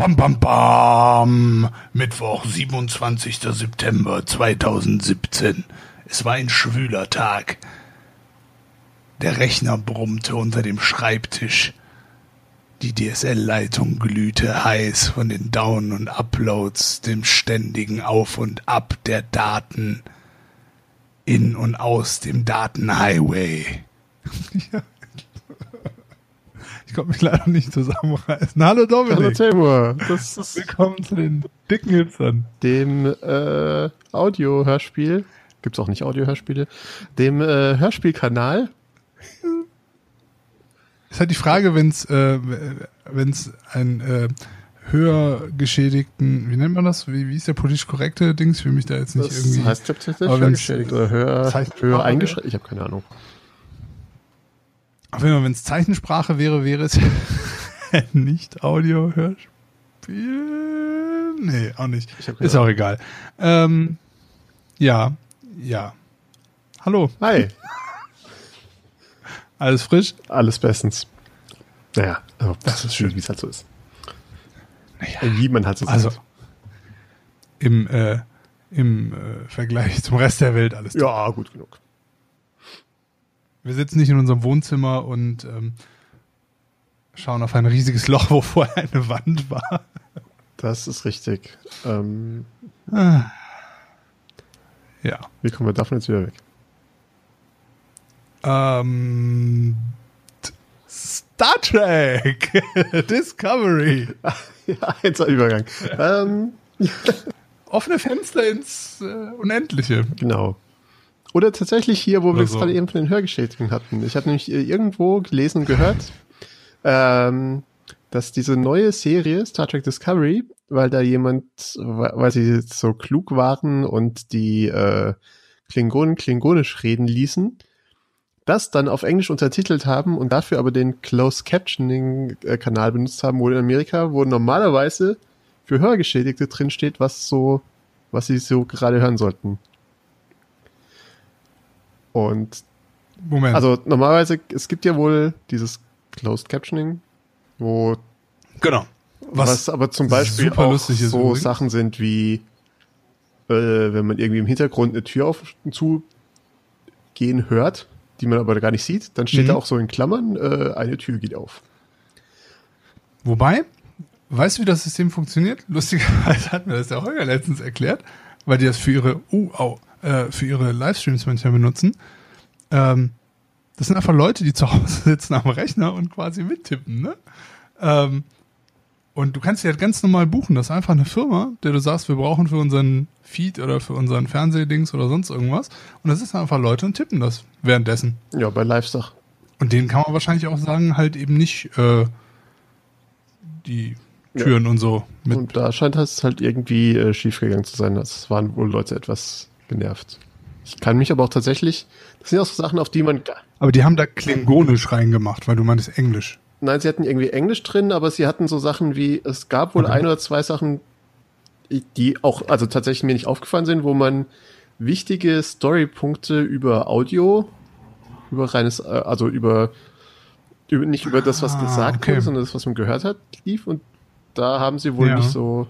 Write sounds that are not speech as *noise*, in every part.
Bam, bam, bam. Mittwoch, 27. September 2017. Es war ein schwüler Tag. Der Rechner brummte unter dem Schreibtisch. Die DSL-Leitung glühte heiß von den Down- und Uploads, dem ständigen Auf und Ab der Daten in und aus dem Datenhighway. *laughs* Ja. Ich konnte mich leider nicht zusammenreißen. Hallo Dominik. Hallo Timur. Das ist *laughs* Willkommen zu den dicken Hitzern. Dem äh, Audio-Hörspiel. Gibt es auch nicht Audio-Hörspiele. Dem äh, Hörspielkanal. Ist halt die Frage, wenn es äh, wenn's ein äh, höher geschädigten, wie nennt man das? Wie, wie ist der politisch korrekte Dings? Ich will mich da jetzt nicht das irgendwie. Das heißt tatsächlich höher geschädigt oder höher, höher eingeschränkt? Ich habe keine Ahnung. Auf jeden Fall, wenn es Zeichensprache wäre, wäre es *laughs* nicht Audio-Hörspiel. Nee, auch nicht. Ist auch egal. Ähm, ja, ja. Hallo. Hi. *laughs* Alles frisch? Alles bestens. Naja, also das ist schön, wie es halt so ist. Naja, wie man halt so Also, im, äh, im äh, Vergleich zum Rest der Welt alles. Ja, gut genug. Wir sitzen nicht in unserem Wohnzimmer und ähm, schauen auf ein riesiges Loch, wo vorher eine Wand war. Das ist richtig. Ähm, ah. Ja. Wie kommen wir davon jetzt wieder weg? Ähm, Star Trek *laughs* Discovery. *laughs* ja, jetzt ein Übergang. Ja. Ähm, *laughs* Offene Fenster ins äh, Unendliche. Genau. Oder tatsächlich hier, wo wir es so. gerade eben von den Hörgeschädigten hatten. Ich habe nämlich äh, irgendwo gelesen und gehört, *laughs* ähm, dass diese neue Serie Star Trek Discovery, weil da jemand, weil sie so klug waren und die äh, Klingonen klingonisch reden ließen, das dann auf Englisch untertitelt haben und dafür aber den Closed Captioning äh, Kanal benutzt haben, wo in Amerika, wo normalerweise für Hörgeschädigte drinsteht, was so, was sie so gerade hören sollten. Und Moment. Also normalerweise, es gibt ja wohl dieses Closed Captioning, wo genau. Was, was aber zum Beispiel auch so übrigens. Sachen sind wie äh, wenn man irgendwie im Hintergrund eine Tür auf und zu gehen hört, die man aber gar nicht sieht, dann steht mhm. da auch so in Klammern, äh, eine Tür geht auf. Wobei, weißt du, wie das System funktioniert? Lustigerweise *laughs* hat mir das der Holger letztens erklärt, weil die das für ihre, uh, au, äh, für ihre Livestreams manchmal benutzen. Ähm, das sind einfach Leute, die zu Hause *laughs* sitzen am Rechner und quasi mittippen, ne? Ähm, und du kannst die halt ganz normal buchen. Das ist einfach eine Firma, der du sagst, wir brauchen für unseren Feed oder für unseren Fernsehdings oder sonst irgendwas. Und das ist einfach Leute und tippen das währenddessen. Ja, bei Livestock. Und denen kann man wahrscheinlich auch sagen, halt eben nicht äh, die Türen ja. und so. Mit und da scheint es halt irgendwie äh, schiefgegangen zu sein. Das waren wohl Leute etwas genervt. Ich kann mich aber auch tatsächlich, das sind auch so Sachen, auf die man. Aber die haben da klingonisch reingemacht, weil du meintest Englisch. Nein, sie hatten irgendwie Englisch drin, aber sie hatten so Sachen wie, es gab wohl okay. ein oder zwei Sachen, die auch, also tatsächlich mir nicht aufgefallen sind, wo man wichtige Storypunkte über Audio, über reines, äh, also über, über nicht über das, was ah, gesagt okay. wurde, sondern das, was man gehört hat, lief und da haben sie wohl ja. nicht so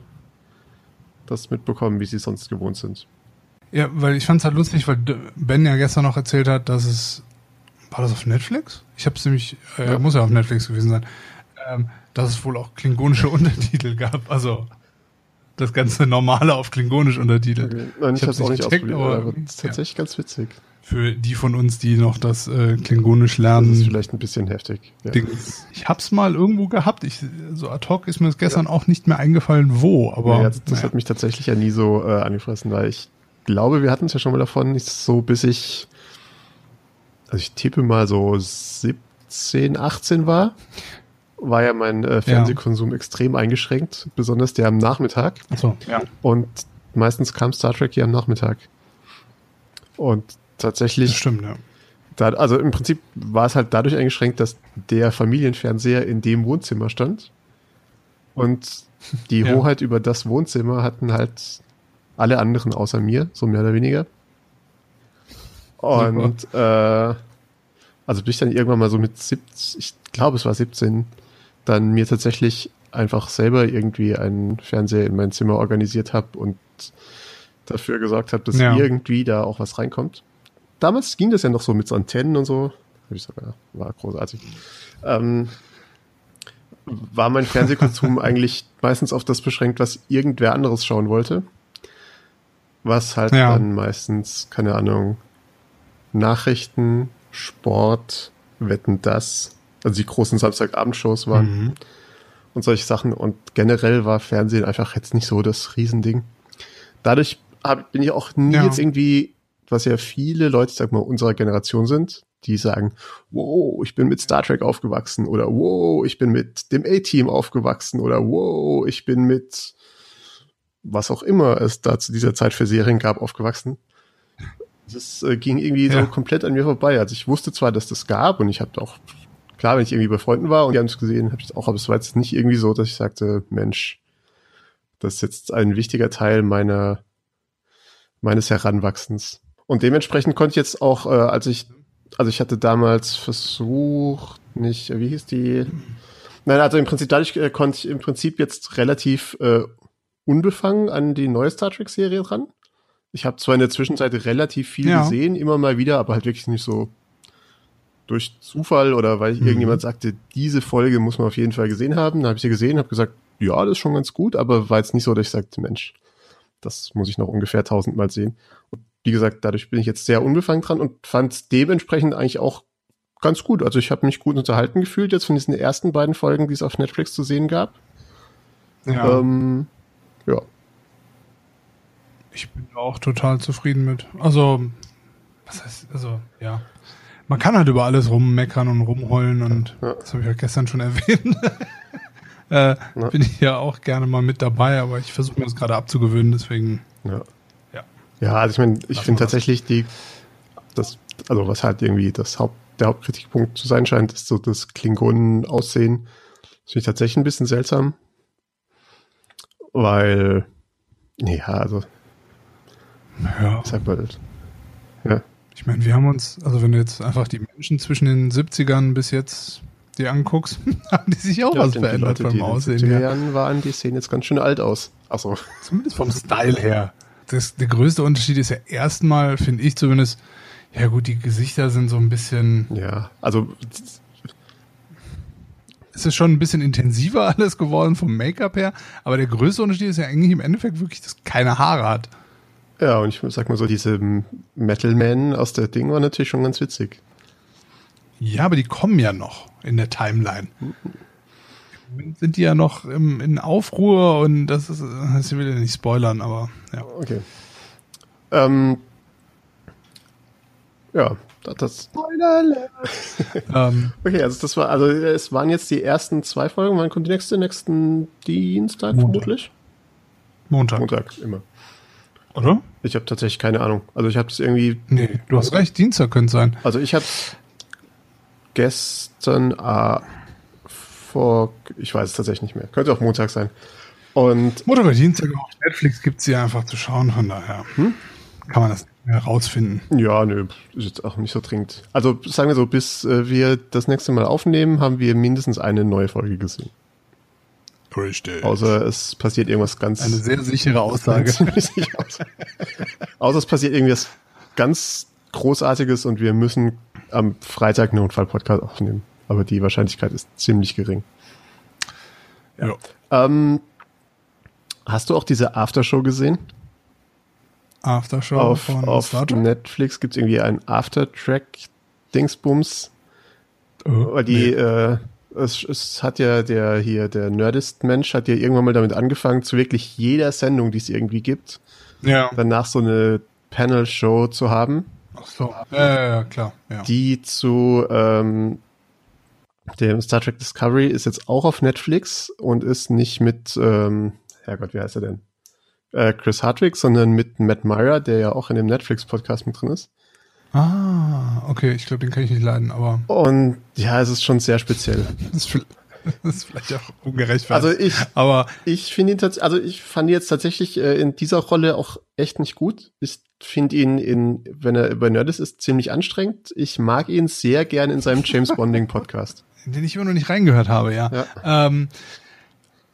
das mitbekommen, wie sie sonst gewohnt sind. Ja, weil ich fand es halt lustig, weil Ben ja gestern noch erzählt hat, dass es war das auf Netflix? Ich habe es nämlich, äh, ja. muss ja auf Netflix gewesen sein, ähm, dass es wohl auch klingonische Untertitel gab. Also das ganze Normale auf Klingonisch untertitelt. Okay. Nein, ich, ich habe es auch nicht ausprobiert, aber, ist tatsächlich ja. ganz witzig. Für die von uns, die noch das äh, Klingonisch lernen. Das ist vielleicht ein bisschen heftig. Ja. Ich hab's mal irgendwo gehabt. Ich, so ad hoc ist mir das gestern ja. auch nicht mehr eingefallen, wo. Aber ja, das, das hat mich tatsächlich ja nie so äh, angefressen, weil ich glaube, wir hatten es ja schon mal davon, nicht so bis ich also ich tippe mal so 17, 18 war, war ja mein äh, Fernsehkonsum ja. extrem eingeschränkt, besonders der am Nachmittag. Ach so, ja. Und meistens kam Star Trek hier am Nachmittag. Und tatsächlich. Das stimmt, ja. Da, also im Prinzip war es halt dadurch eingeschränkt, dass der Familienfernseher in dem Wohnzimmer stand. Und die ja. Hoheit über das Wohnzimmer hatten halt alle anderen außer mir, so mehr oder weniger. Und äh, also bin ich dann irgendwann mal so mit 17, ich glaube es war 17, dann mir tatsächlich einfach selber irgendwie einen Fernseher in mein Zimmer organisiert habe und dafür gesorgt habe, dass ja. irgendwie da auch was reinkommt. Damals ging das ja noch so mit so Antennen und so. Ich sogar, war großartig. Ähm, war mein Fernsehkonsum *laughs* eigentlich meistens auf das beschränkt, was irgendwer anderes schauen wollte. Was halt ja. dann meistens, keine Ahnung, Nachrichten, Sport, Wetten das, also die großen Samstagabendshows waren mhm. und solche Sachen. Und generell war Fernsehen einfach jetzt nicht so das Riesending. Dadurch hab, bin ich auch nie ja. jetzt irgendwie, was ja viele Leute, sag mal, unserer Generation sind, die sagen, wow, ich bin mit Star Trek aufgewachsen oder wow, ich bin mit dem A-Team aufgewachsen oder wow, ich bin mit was auch immer es da zu dieser Zeit für Serien gab, aufgewachsen. Das äh, ging irgendwie ja. so komplett an mir vorbei. Also ich wusste zwar, dass das gab und ich habe auch, klar, wenn ich irgendwie bei Freunden war und die haben es gesehen, habe ich es auch, aber es war jetzt nicht irgendwie so, dass ich sagte, Mensch, das ist jetzt ein wichtiger Teil meiner meines Heranwachsens. Und dementsprechend konnte ich jetzt auch, äh, als ich also ich hatte damals versucht, nicht, wie hieß die? Nein, also im Prinzip, dadurch äh, konnte ich im Prinzip jetzt relativ äh, unbefangen an die neue Star Trek-Serie dran. Ich habe zwar in der Zwischenzeit relativ viel ja. gesehen, immer mal wieder, aber halt wirklich nicht so durch Zufall oder weil mhm. irgendjemand sagte, diese Folge muss man auf jeden Fall gesehen haben. Dann habe ich sie gesehen, habe gesagt, ja, das ist schon ganz gut, aber war jetzt nicht so, dass ich sagte, Mensch, das muss ich noch ungefähr tausendmal sehen. Und wie gesagt, dadurch bin ich jetzt sehr unbefangen dran und fand es dementsprechend eigentlich auch ganz gut. Also ich habe mich gut unterhalten gefühlt jetzt von diesen ersten beiden Folgen, die es auf Netflix zu sehen gab. Ja. Ähm, ja. Ich bin auch total zufrieden mit. Also, was heißt, also, ja. Man kann halt über alles rummeckern und rumheulen und ja. das habe ich ja gestern schon *laughs* erwähnt. äh, ja. Bin ich ja auch gerne mal mit dabei, aber ich versuche mir das gerade abzugewöhnen, deswegen. Ja. Ja, also ich meine, ich finde tatsächlich die, das, also was halt irgendwie das Haupt, der Hauptkritikpunkt zu sein scheint, ist so das Klingonen-Aussehen. Das finde ich tatsächlich ein bisschen seltsam. Weil, ja, also. Ja. Ist halt bald. Ja. Ich meine, wir haben uns, also wenn du jetzt einfach die Menschen zwischen den 70ern bis jetzt dir anguckst, *laughs* haben die sich auch ja, was verändert Leute, beim Aussehen. In den Jahren waren die sehen jetzt ganz schön alt aus. Achso. Zumindest vom Style her das, der größte Unterschied ist ja erstmal, finde ich zumindest, ja gut, die Gesichter sind so ein bisschen. Ja, also. Es ist schon ein bisschen intensiver *laughs* alles geworden vom Make-up her, aber der größte Unterschied ist ja eigentlich im Endeffekt wirklich, dass keine Haare hat. Ja, und ich sag mal so, diese Metal-Man aus der Ding war natürlich schon ganz witzig. Ja, aber die kommen ja noch in der Timeline. Sind die ja noch im, in Aufruhr und das ist, das will ja nicht spoilern, aber ja. Okay. Ähm, ja, das. Spoiler *laughs* ähm, okay, also das war, also es waren jetzt die ersten zwei Folgen. Wann kommt die nächste? Nächsten Dienstag Montag. vermutlich? Montag. Montag, immer. Oder? Ich habe tatsächlich keine Ahnung. Also ich habe es irgendwie. Nee, du hast recht, Dienstag könnte sein. Also ich habe gestern äh, vor, ich weiß es tatsächlich nicht mehr. Könnte auch Montag sein. Und Montag oder Dienstag auf Netflix gibt es sie einfach zu schauen, von daher hm? kann man das nicht mehr rausfinden. Ja, nö, ist jetzt auch nicht so dringend. Also sagen wir so, bis äh, wir das nächste Mal aufnehmen, haben wir mindestens eine neue Folge gesehen. Richtig. Außer es passiert irgendwas ganz. Eine sehr sichere Aussage. *laughs* Außer es passiert irgendwas ganz Großartiges und wir müssen am Freitag einen Unfall-Podcast aufnehmen aber die Wahrscheinlichkeit ist ziemlich gering. Ja. Ähm, hast du auch diese Aftershow gesehen? Aftershow auf, von auf Netflix gibt es irgendwie ein Aftertrack-Dingsbums. Oh, weil die, nee. äh, es, es, hat ja der hier, der Nerdist-Mensch hat ja irgendwann mal damit angefangen, zu wirklich jeder Sendung, die es irgendwie gibt, ja. danach so eine Panel-Show zu haben. Ach so, ja, ja, klar. Ja. Die zu ähm, der Star Trek Discovery ist jetzt auch auf Netflix und ist nicht mit, ähm, Herrgott, wie heißt er denn? Äh, Chris Hardwick, sondern mit Matt Myra, der ja auch in dem Netflix-Podcast mit drin ist. Ah, okay, ich glaube, den kann ich nicht leiden, aber. Und ja, es ist schon sehr speziell. *laughs* das, ist das ist vielleicht auch ungerecht. Also ich, aber ich finde ihn tatsächlich, also ich fand ihn jetzt tatsächlich äh, in dieser Rolle auch echt nicht gut. Ich finde ihn in, wenn er über Nerdist ist, ziemlich anstrengend. Ich mag ihn sehr gern in seinem James Bonding Podcast *laughs* den ich immer noch nicht reingehört habe, ja. ja. Ähm,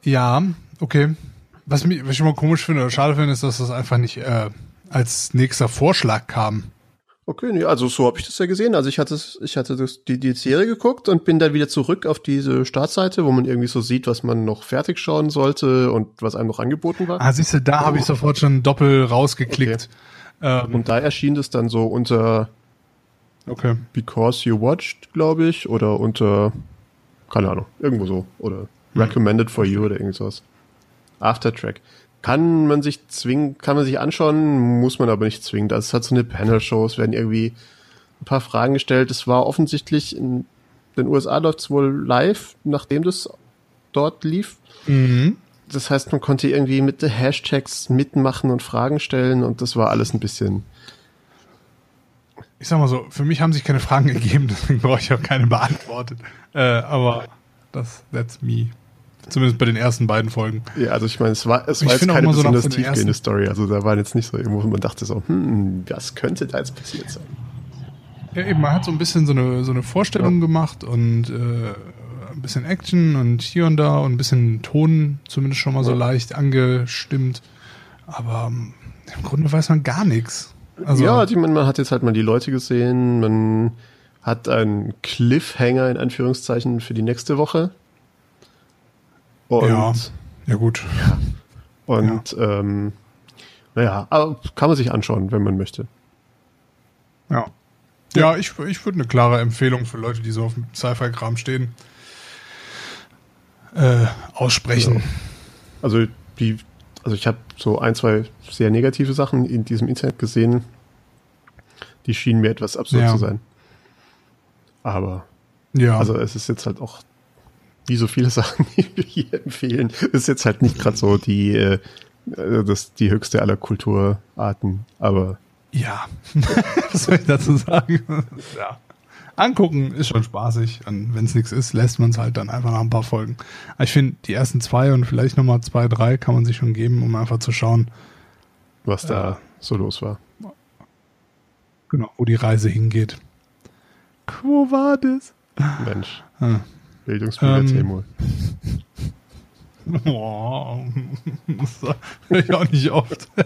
Ja, okay. Was, mich, was ich immer komisch finde oder schade finde, ist, dass das einfach nicht äh, als nächster Vorschlag kam. Okay, nee, also so habe ich das ja gesehen. Also ich hatte ich hatte das, die, die Serie geguckt und bin dann wieder zurück auf diese Startseite, wo man irgendwie so sieht, was man noch fertig schauen sollte und was einem noch angeboten war. Ah, siehst du, da oh. habe ich sofort schon doppel rausgeklickt. Okay. Ähm, und da erschien das dann so unter Okay. Because You Watched, glaube ich, oder unter keine Ahnung, irgendwo so oder hm. Recommended for You oder irgendwas. Aftertrack. Kann man sich zwingen, kann man sich anschauen, muss man aber nicht zwingen. Das hat so eine Panel-Show, es werden irgendwie ein paar Fragen gestellt. Es war offensichtlich in den USA läuft es wohl live, nachdem das dort lief. Mhm. Das heißt, man konnte irgendwie mit den Hashtags mitmachen und Fragen stellen und das war alles ein bisschen. Ich sag mal so, für mich haben sich keine Fragen *laughs* gegeben, deswegen brauche ich auch keine beantwortet. Äh, aber das, that's me. Zumindest bei den ersten beiden Folgen. Ja, also ich meine, es war, es war jetzt keine so besonders tiefgehende Story. Also da war jetzt nicht so irgendwo, wo man dachte so, hm, was könnte da jetzt passiert sein? Ja, eben, man hat so ein bisschen so eine, so eine Vorstellung ja. gemacht und äh, ein bisschen Action und hier und da und ein bisschen Ton zumindest schon mal so leicht angestimmt. Aber ähm, im Grunde weiß man gar nichts. Also, ja, ich meine, man hat jetzt halt mal die Leute gesehen, man hat einen Cliffhanger in Anführungszeichen für die nächste Woche. Und, ja, ja gut. Ja. Und ja. Ähm, naja, aber kann man sich anschauen, wenn man möchte. Ja. Ja, ich, ich würde eine klare Empfehlung für Leute, die so auf dem Sci-Fi-Kram stehen, äh, aussprechen. Ja. Also die, also ich habe so ein, zwei sehr negative Sachen in diesem Internet gesehen, die schienen mir etwas absurd ja. zu sein. Aber ja. also es ist jetzt halt auch wie so viele *laughs* Sachen, die wir hier empfehlen, ist jetzt halt nicht gerade so die, äh, das, die höchste aller Kulturarten, aber. Ja, *laughs* was soll ich dazu sagen? *laughs* ja. Angucken ist schon spaßig. Und wenn es nichts ist, lässt man es halt dann einfach nach ein paar Folgen. Aber ich finde, die ersten zwei und vielleicht nochmal zwei, drei kann man sich schon geben, um einfach zu schauen, was da äh, so los war. Genau, wo die Reise hingeht. Wo war das? Mensch. Ah. Bildungsbürger ähm. Boah, *laughs* das höre ich auch nicht oft. *laughs*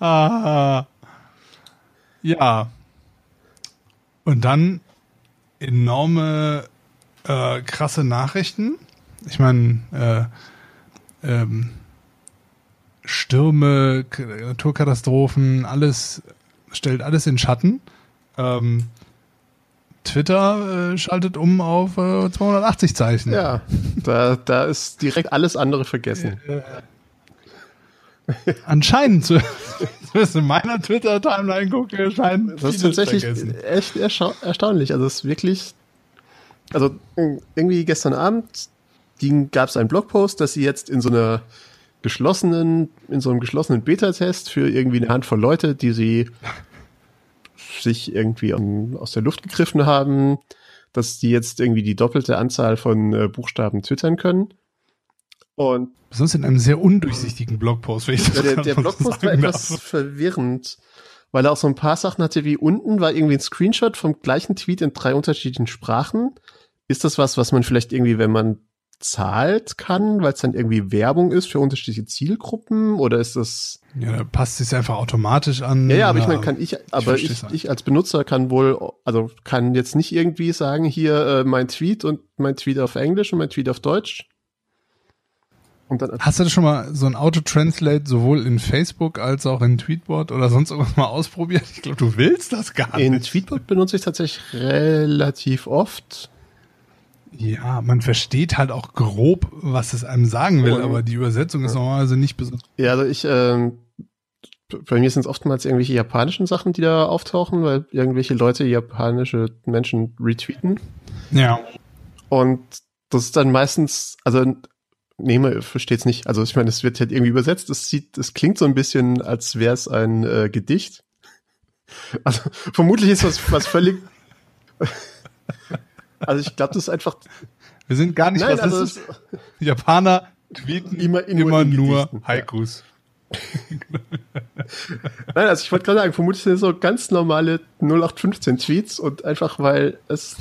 ah, ja. Und dann enorme, äh, krasse Nachrichten. Ich meine, äh, ähm, Stürme, Naturkatastrophen, alles stellt alles in Schatten. Ähm, Twitter äh, schaltet um auf äh, 280 Zeichen. Ja, da, da ist direkt alles andere vergessen. Anscheinend, wenn ich in meiner Twitter-Timeline gucke, erscheint Das ist tatsächlich vergessen. echt erstaunlich. Also es ist wirklich, also irgendwie gestern Abend gab es einen Blogpost, dass sie jetzt in so einer geschlossenen, in so einem geschlossenen Beta-Test für irgendwie eine Handvoll Leute, die sie sich irgendwie aus der Luft gegriffen haben, dass die jetzt irgendwie die doppelte Anzahl von äh, Buchstaben twittern können. Und Sonst in einem sehr undurchsichtigen Blogpost, wenn ich das ja, Der, der Blogpost war etwas darf. verwirrend, weil er auch so ein paar Sachen hatte, wie unten war irgendwie ein Screenshot vom gleichen Tweet in drei unterschiedlichen Sprachen. Ist das was, was man vielleicht irgendwie, wenn man zahlt kann, weil es dann irgendwie Werbung ist für unterschiedliche Zielgruppen oder ist das ja, da passt es einfach automatisch an. Ja, ja, aber ich meine, kann ich, aber ich, ich, ich, als Benutzer kann wohl, also kann jetzt nicht irgendwie sagen, hier äh, mein Tweet und mein Tweet auf Englisch und mein Tweet auf Deutsch. Und dann Hast du das schon mal so ein Auto-Translate sowohl in Facebook als auch in Tweetbot oder sonst irgendwas mal ausprobiert? Ich glaube, du willst das gar in nicht. In Tweetbot benutze ich tatsächlich relativ oft. Ja, man versteht halt auch grob, was es einem sagen will, aber die Übersetzung ist normalerweise nicht besonders. Ja, also ich, ähm, bei mir sind es oftmals irgendwelche japanischen Sachen, die da auftauchen, weil irgendwelche Leute japanische Menschen retweeten. Ja. Und das ist dann meistens, also nee, man versteht's nicht. Also ich meine, es wird halt irgendwie übersetzt. Es sieht, es klingt so ein bisschen, als wäre es ein äh, Gedicht. Also vermutlich ist das was völlig. *laughs* also ich glaube, das ist einfach. Wir sind gar nicht Nein, rassistisch. Also Japaner tweeten immer, immer nur Haikus. Nein, also ich wollte gerade sagen, vermutlich sind so ganz normale 0815 Tweets und einfach weil es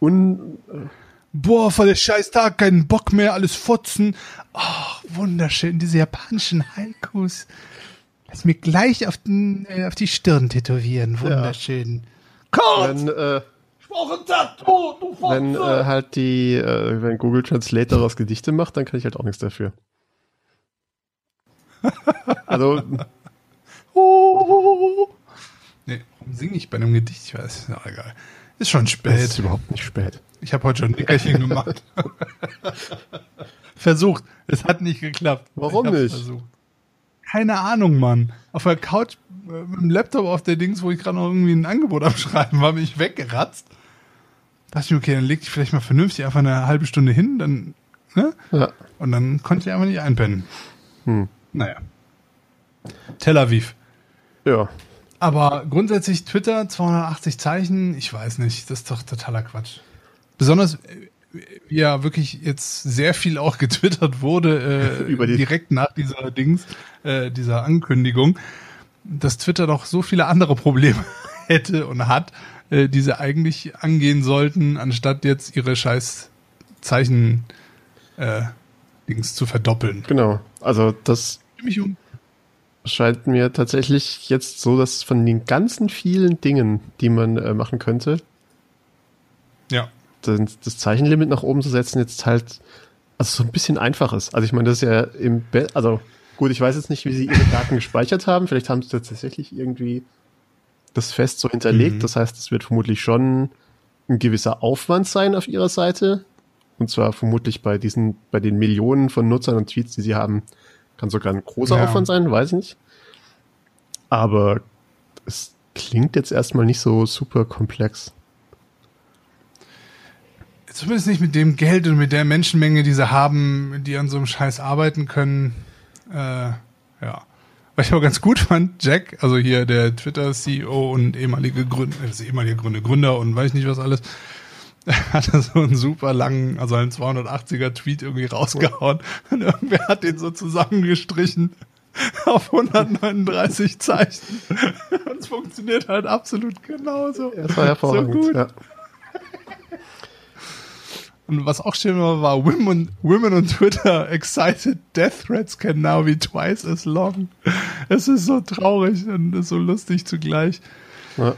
un, Boah, voll der scheiß Tag, keinen Bock mehr, alles fotzen. Oh, wunderschön, diese japanischen Haikus. Lass mir gleich auf, den, äh, auf die Stirn tätowieren, wunderschön. Ja. Wenn, äh, Tattoo, du wenn äh, halt die, äh, wenn Google Translate daraus Gedichte macht, dann kann ich halt auch nichts dafür. Also. oh. Nee, warum singe ich bei einem Gedicht? Ich weiß, ist auch egal. Ist schon spät. Es ist überhaupt nicht spät. Ich habe heute schon ein Nickerchen gemacht. *laughs* versucht. Es hat nicht geklappt. Warum nicht? Versucht. Keine Ahnung, Mann. Auf der Couch äh, mit dem Laptop auf der Dings, wo ich gerade noch irgendwie ein Angebot am Schreiben war, bin ich weggeratzt. Da dachte ich, okay, dann leg ich vielleicht mal vernünftig einfach eine halbe Stunde hin, dann, ne? Ja. Und dann konnte ich einfach nicht einpennen. Hm. Naja. Tel Aviv. Ja. Aber grundsätzlich Twitter, 280 Zeichen, ich weiß nicht, das ist doch totaler Quatsch. Besonders, wie ja wirklich jetzt sehr viel auch getwittert wurde, *laughs* äh, direkt nach dieser Dings, äh, dieser Ankündigung, dass Twitter doch so viele andere Probleme *laughs* hätte und hat, äh, die sie eigentlich angehen sollten, anstatt jetzt ihre scheiß Zeichen äh, Dings zu verdoppeln. Genau. Also das mich um. scheint mir tatsächlich jetzt so, dass von den ganzen vielen Dingen, die man äh, machen könnte, ja das Zeichenlimit nach oben zu setzen, jetzt halt also so ein bisschen einfach ist. Also ich meine, das ist ja im Be also gut, ich weiß jetzt nicht, wie sie ihre Daten *laughs* gespeichert haben. Vielleicht haben sie tatsächlich irgendwie das fest so hinterlegt. Mhm. Das heißt, es wird vermutlich schon ein gewisser Aufwand sein auf ihrer Seite. Und zwar vermutlich bei diesen, bei den Millionen von Nutzern und Tweets, die sie haben, kann sogar ein großer ja. Aufwand sein, weiß ich nicht. Aber es klingt jetzt erstmal nicht so super komplex. Zumindest nicht mit dem Geld und mit der Menschenmenge, die sie haben, die an so einem Scheiß arbeiten können. Äh, ja. Was ich aber ganz gut fand, Jack, also hier der Twitter-CEO und ehemalige Gründer, also ehemalige Gründer, Gründer und weiß nicht was alles, *laughs* hatte so einen super langen, also einen 280er Tweet irgendwie rausgehauen und irgendwer hat den so zusammengestrichen *laughs* auf 139 Zeichen. *laughs* Und es funktioniert halt absolut genauso. Das war hervorragend. So gut. Ja. Und was auch schön war, war Women, Women on Twitter excited death threats can now be twice as long. Es ist so traurig und so lustig zugleich. Ja.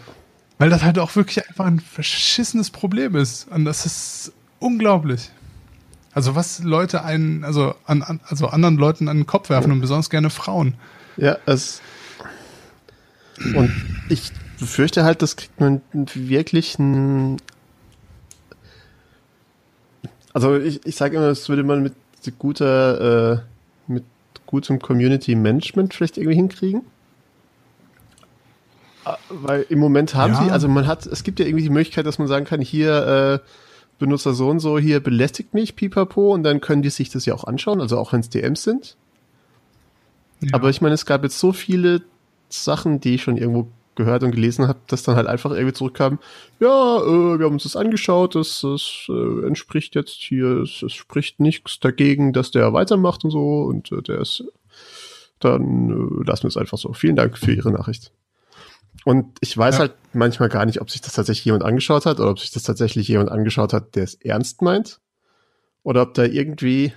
Weil das halt auch wirklich einfach ein verschissenes Problem ist. Und das ist unglaublich. Also was Leute einen, also an, an also anderen Leuten an den Kopf werfen und besonders gerne Frauen. Ja, es und ich befürchte halt, das kriegt man wirklich ein also ich, ich sage immer, das würde man mit guter, äh, mit gutem Community Management vielleicht irgendwie hinkriegen. Weil im Moment haben ja. sie, also man hat, es gibt ja irgendwie die Möglichkeit, dass man sagen kann, hier äh, Benutzer so und so, hier belästigt mich, pipapo, und dann können die sich das ja auch anschauen, also auch wenn es DMs sind. Ja. Aber ich meine, es gab jetzt so viele Sachen, die ich schon irgendwo gehört und gelesen habe, dass dann halt einfach irgendwie zurückkam, ja, äh, wir haben uns das angeschaut, das, das äh, entspricht jetzt hier, es, es, spricht nichts dagegen, dass der weitermacht und so und äh, der ist, dann äh, lassen wir es einfach so. Vielen Dank für Ihre Nachricht. Und ich weiß ja. halt manchmal gar nicht, ob sich das tatsächlich jemand angeschaut hat oder ob sich das tatsächlich jemand angeschaut hat, der es ernst meint. Oder ob da irgendwie,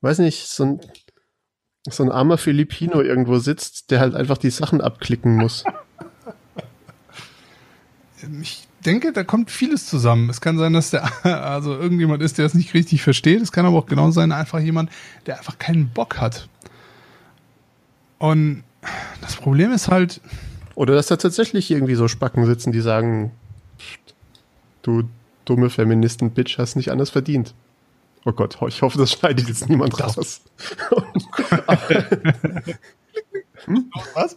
weiß nicht, so ein, so ein armer Filipino irgendwo sitzt, der halt einfach die Sachen abklicken muss. *laughs* Ich denke, da kommt vieles zusammen. Es kann sein, dass der *laughs* also irgendjemand ist, der es nicht richtig versteht. Es kann aber auch genau sein, einfach jemand, der einfach keinen Bock hat. Und das Problem ist halt. Oder dass da tatsächlich irgendwie so Spacken sitzen, die sagen, du dumme Feministen-Bitch hast nicht anders verdient. Oh Gott, ich hoffe, das schneidet jetzt niemand raus. hm? *laughs* Was?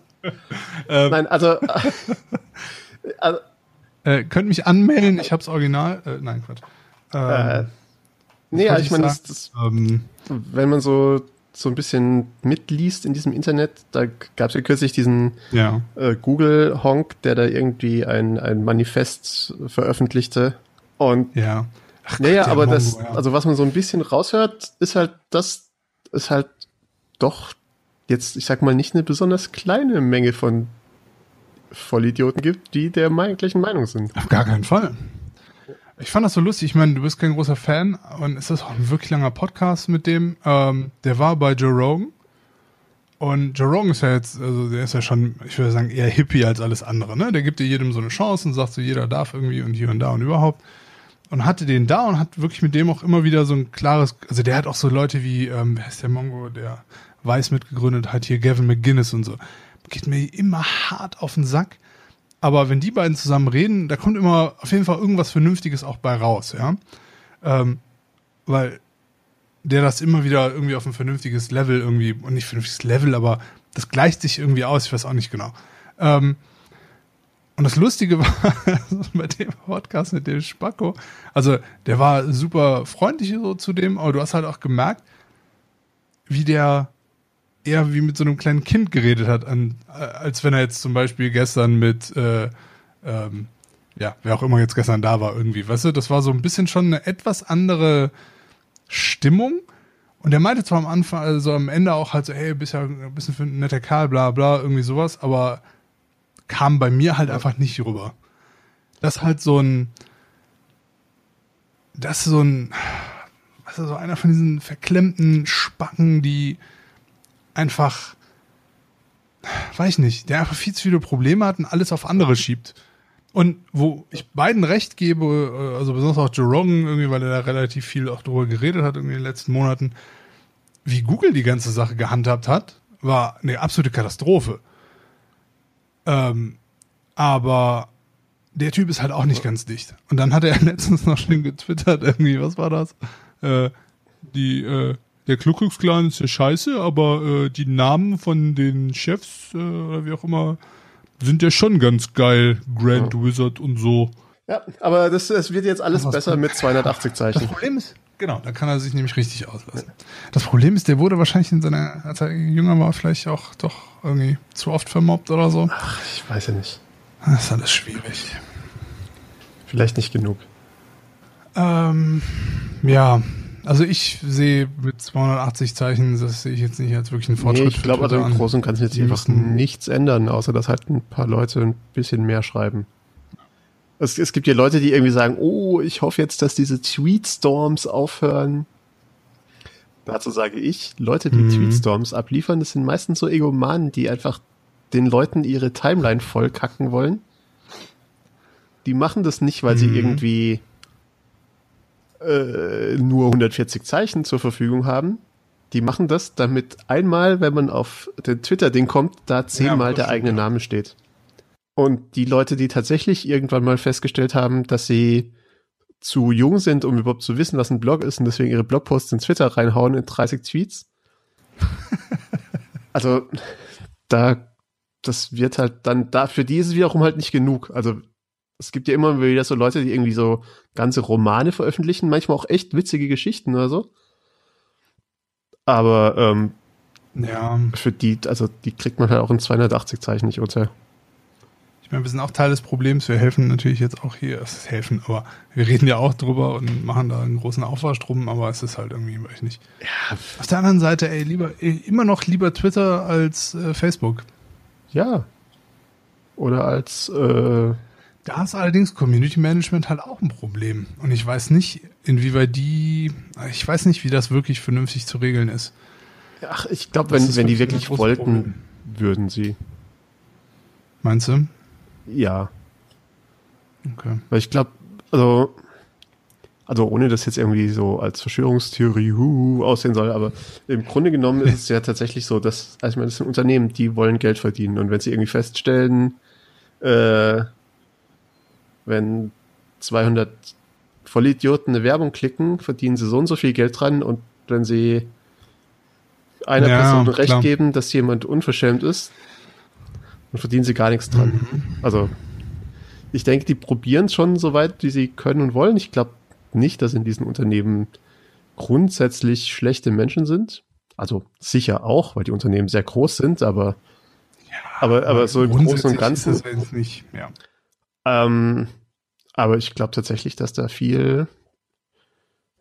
Nein, also. *laughs* also äh, könnt mich anmelden, ich hab's Original. Äh, nein, Quatsch. Ähm, äh, nee, also ich meine, das, das, ähm, wenn man so, so ein bisschen mitliest in diesem Internet, da gab es ja kürzlich diesen ja. äh, Google-Honk, der da irgendwie ein, ein Manifest veröffentlichte. Und ja. Ach naja, aber Mongo, das, ja. also was man so ein bisschen raushört, ist halt, dass es halt doch jetzt, ich sag mal, nicht eine besonders kleine Menge von Vollidioten gibt, die der gleichen Meinung sind. Auf gar keinen Fall. Ich fand das so lustig. Ich meine, du bist kein großer Fan und ist das auch ein wirklich langer Podcast mit dem. Ähm, der war bei Joe Rogan. Und Joe Rogan ist ja jetzt, also der ist ja schon, ich würde sagen, eher Hippie als alles andere, ne? Der gibt dir jedem so eine Chance und sagt so, jeder darf irgendwie und hier und da und überhaupt. Und hatte den da und hat wirklich mit dem auch immer wieder so ein klares, also der hat auch so Leute wie, ähm, wer ist der Mongo, der Weiß mitgegründet hat, hier Gavin McGinnis und so. Geht mir immer hart auf den Sack. Aber wenn die beiden zusammen reden, da kommt immer auf jeden Fall irgendwas Vernünftiges auch bei raus, ja. Ähm, weil der das immer wieder irgendwie auf ein vernünftiges Level irgendwie, und nicht vernünftiges Level, aber das gleicht sich irgendwie aus, ich weiß auch nicht genau. Ähm, und das Lustige *laughs* war, bei dem Podcast mit dem Spacko, also der war super freundlich so zu dem, aber du hast halt auch gemerkt, wie der eher wie mit so einem kleinen Kind geredet hat, an, als wenn er jetzt zum Beispiel gestern mit, äh, ähm, ja, wer auch immer jetzt gestern da war, irgendwie, weißt du, das war so ein bisschen schon eine etwas andere Stimmung. Und er meinte zwar am Anfang, also am Ende auch halt so, hey, bist ja ein bisschen für ein netter Kerl, bla bla, irgendwie sowas, aber kam bei mir halt einfach nicht rüber. Das ist halt so ein, das ist so ein, ist so einer von diesen verklemmten Spacken, die einfach, weiß ich nicht, der einfach viel zu viele Probleme hat und alles auf andere schiebt. Und wo ich beiden recht gebe, äh, also besonders auch Joe Rogan, irgendwie, weil er da relativ viel auch drüber geredet hat irgendwie in den letzten Monaten, wie Google die ganze Sache gehandhabt hat, war eine absolute Katastrophe. Ähm, aber der Typ ist halt auch nicht ganz dicht. Und dann hat er *laughs* letztens noch schön getwittert, irgendwie, was war das? Äh, die, äh, der Kluckuxklan ist ja scheiße, aber äh, die Namen von den Chefs äh, oder wie auch immer sind ja schon ganz geil. Grand ja. Wizard und so. Ja, aber das, das wird jetzt alles besser mit 280 Zeichen. Das Problem ist, genau, da kann er sich nämlich richtig auslassen. Das Problem ist, der wurde wahrscheinlich in seiner, als er jünger war, vielleicht auch doch irgendwie zu oft vermobbt oder so. Ach, ich weiß ja nicht. Das ist alles schwierig. Vielleicht nicht genug. Ähm, ja, also ich sehe mit 280 Zeichen, das sehe ich jetzt nicht als wirklich einen Fortschritt. Nee, ich glaube, also im Großen und Ganzen jetzt einfach nichts ändern, außer dass halt ein paar Leute ein bisschen mehr schreiben. Es, es gibt ja Leute, die irgendwie sagen, oh, ich hoffe jetzt, dass diese Tweetstorms aufhören. Dazu sage ich, Leute, die mhm. Tweetstorms abliefern, das sind meistens so Egomanen, die einfach den Leuten ihre Timeline vollkacken wollen. Die machen das nicht, weil mhm. sie irgendwie äh, nur 140 Zeichen zur Verfügung haben. Die machen das, damit einmal, wenn man auf den Twitter-Ding kommt, da zehnmal ja, der eigene. Name steht. Und die Leute, die tatsächlich irgendwann mal festgestellt haben, dass sie zu jung sind, um überhaupt zu wissen, was ein Blog ist und deswegen ihre Blogposts in Twitter reinhauen in 30 Tweets. *laughs* also, da, das wird halt dann, da, für die ist es wiederum halt nicht genug. Also, es gibt ja immer wieder so Leute, die irgendwie so ganze Romane veröffentlichen, manchmal auch echt witzige Geschichten oder so. Aber ähm, ja. für die, also die kriegt man halt auch in 280 Zeichen nicht unter. Ich meine, wir sind auch Teil des Problems. Wir helfen natürlich jetzt auch hier, es ist helfen, aber wir reden ja auch drüber und machen da einen großen Aufwasch drum, aber es ist halt irgendwie, weiß ich nicht. Ja. Auf der anderen Seite, ey, lieber, immer noch lieber Twitter als äh, Facebook. Ja. Oder als äh, da ist allerdings Community Management halt auch ein Problem. Und ich weiß nicht, inwieweit die, ich weiß nicht, wie das wirklich vernünftig zu regeln ist. Ach, ich glaube, wenn, wenn die wirklich wollten, Problem. würden sie. Meinst du? Ja. Okay. Weil ich glaube, also, also ohne das jetzt irgendwie so als Verschwörungstheorie hu, aussehen soll, aber im Grunde genommen ist es ja *laughs* tatsächlich so, dass, also ich meine, das sind Unternehmen, die wollen Geld verdienen. Und wenn sie irgendwie feststellen, äh, wenn 200 Vollidioten eine Werbung klicken, verdienen sie so und so viel Geld dran und wenn sie einer ja, Person recht klar. geben, dass jemand unverschämt ist, dann verdienen sie gar nichts dran. Mhm. Also ich denke, die probieren es schon so weit, wie sie können und wollen. Ich glaube nicht, dass in diesen Unternehmen grundsätzlich schlechte Menschen sind. Also sicher auch, weil die Unternehmen sehr groß sind, aber ja, aber, aber so im Großen und Ganzen. Ist es nicht, ja. Ähm, aber ich glaube tatsächlich, dass da viel,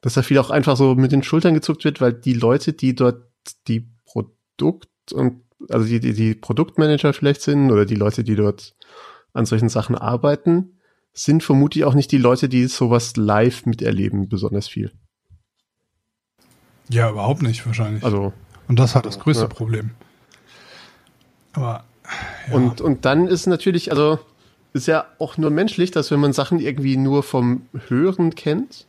dass da viel auch einfach so mit den Schultern gezuckt wird, weil die Leute, die dort die Produkt und also die, die, die Produktmanager vielleicht sind oder die Leute, die dort an solchen Sachen arbeiten, sind vermutlich auch nicht die Leute, die sowas live miterleben, besonders viel. Ja, überhaupt nicht wahrscheinlich. Also. Und das hat das größte ja. Problem. Aber. Ja. Und, und dann ist natürlich, also, ist ja auch nur menschlich, dass wenn man Sachen irgendwie nur vom Hören kennt,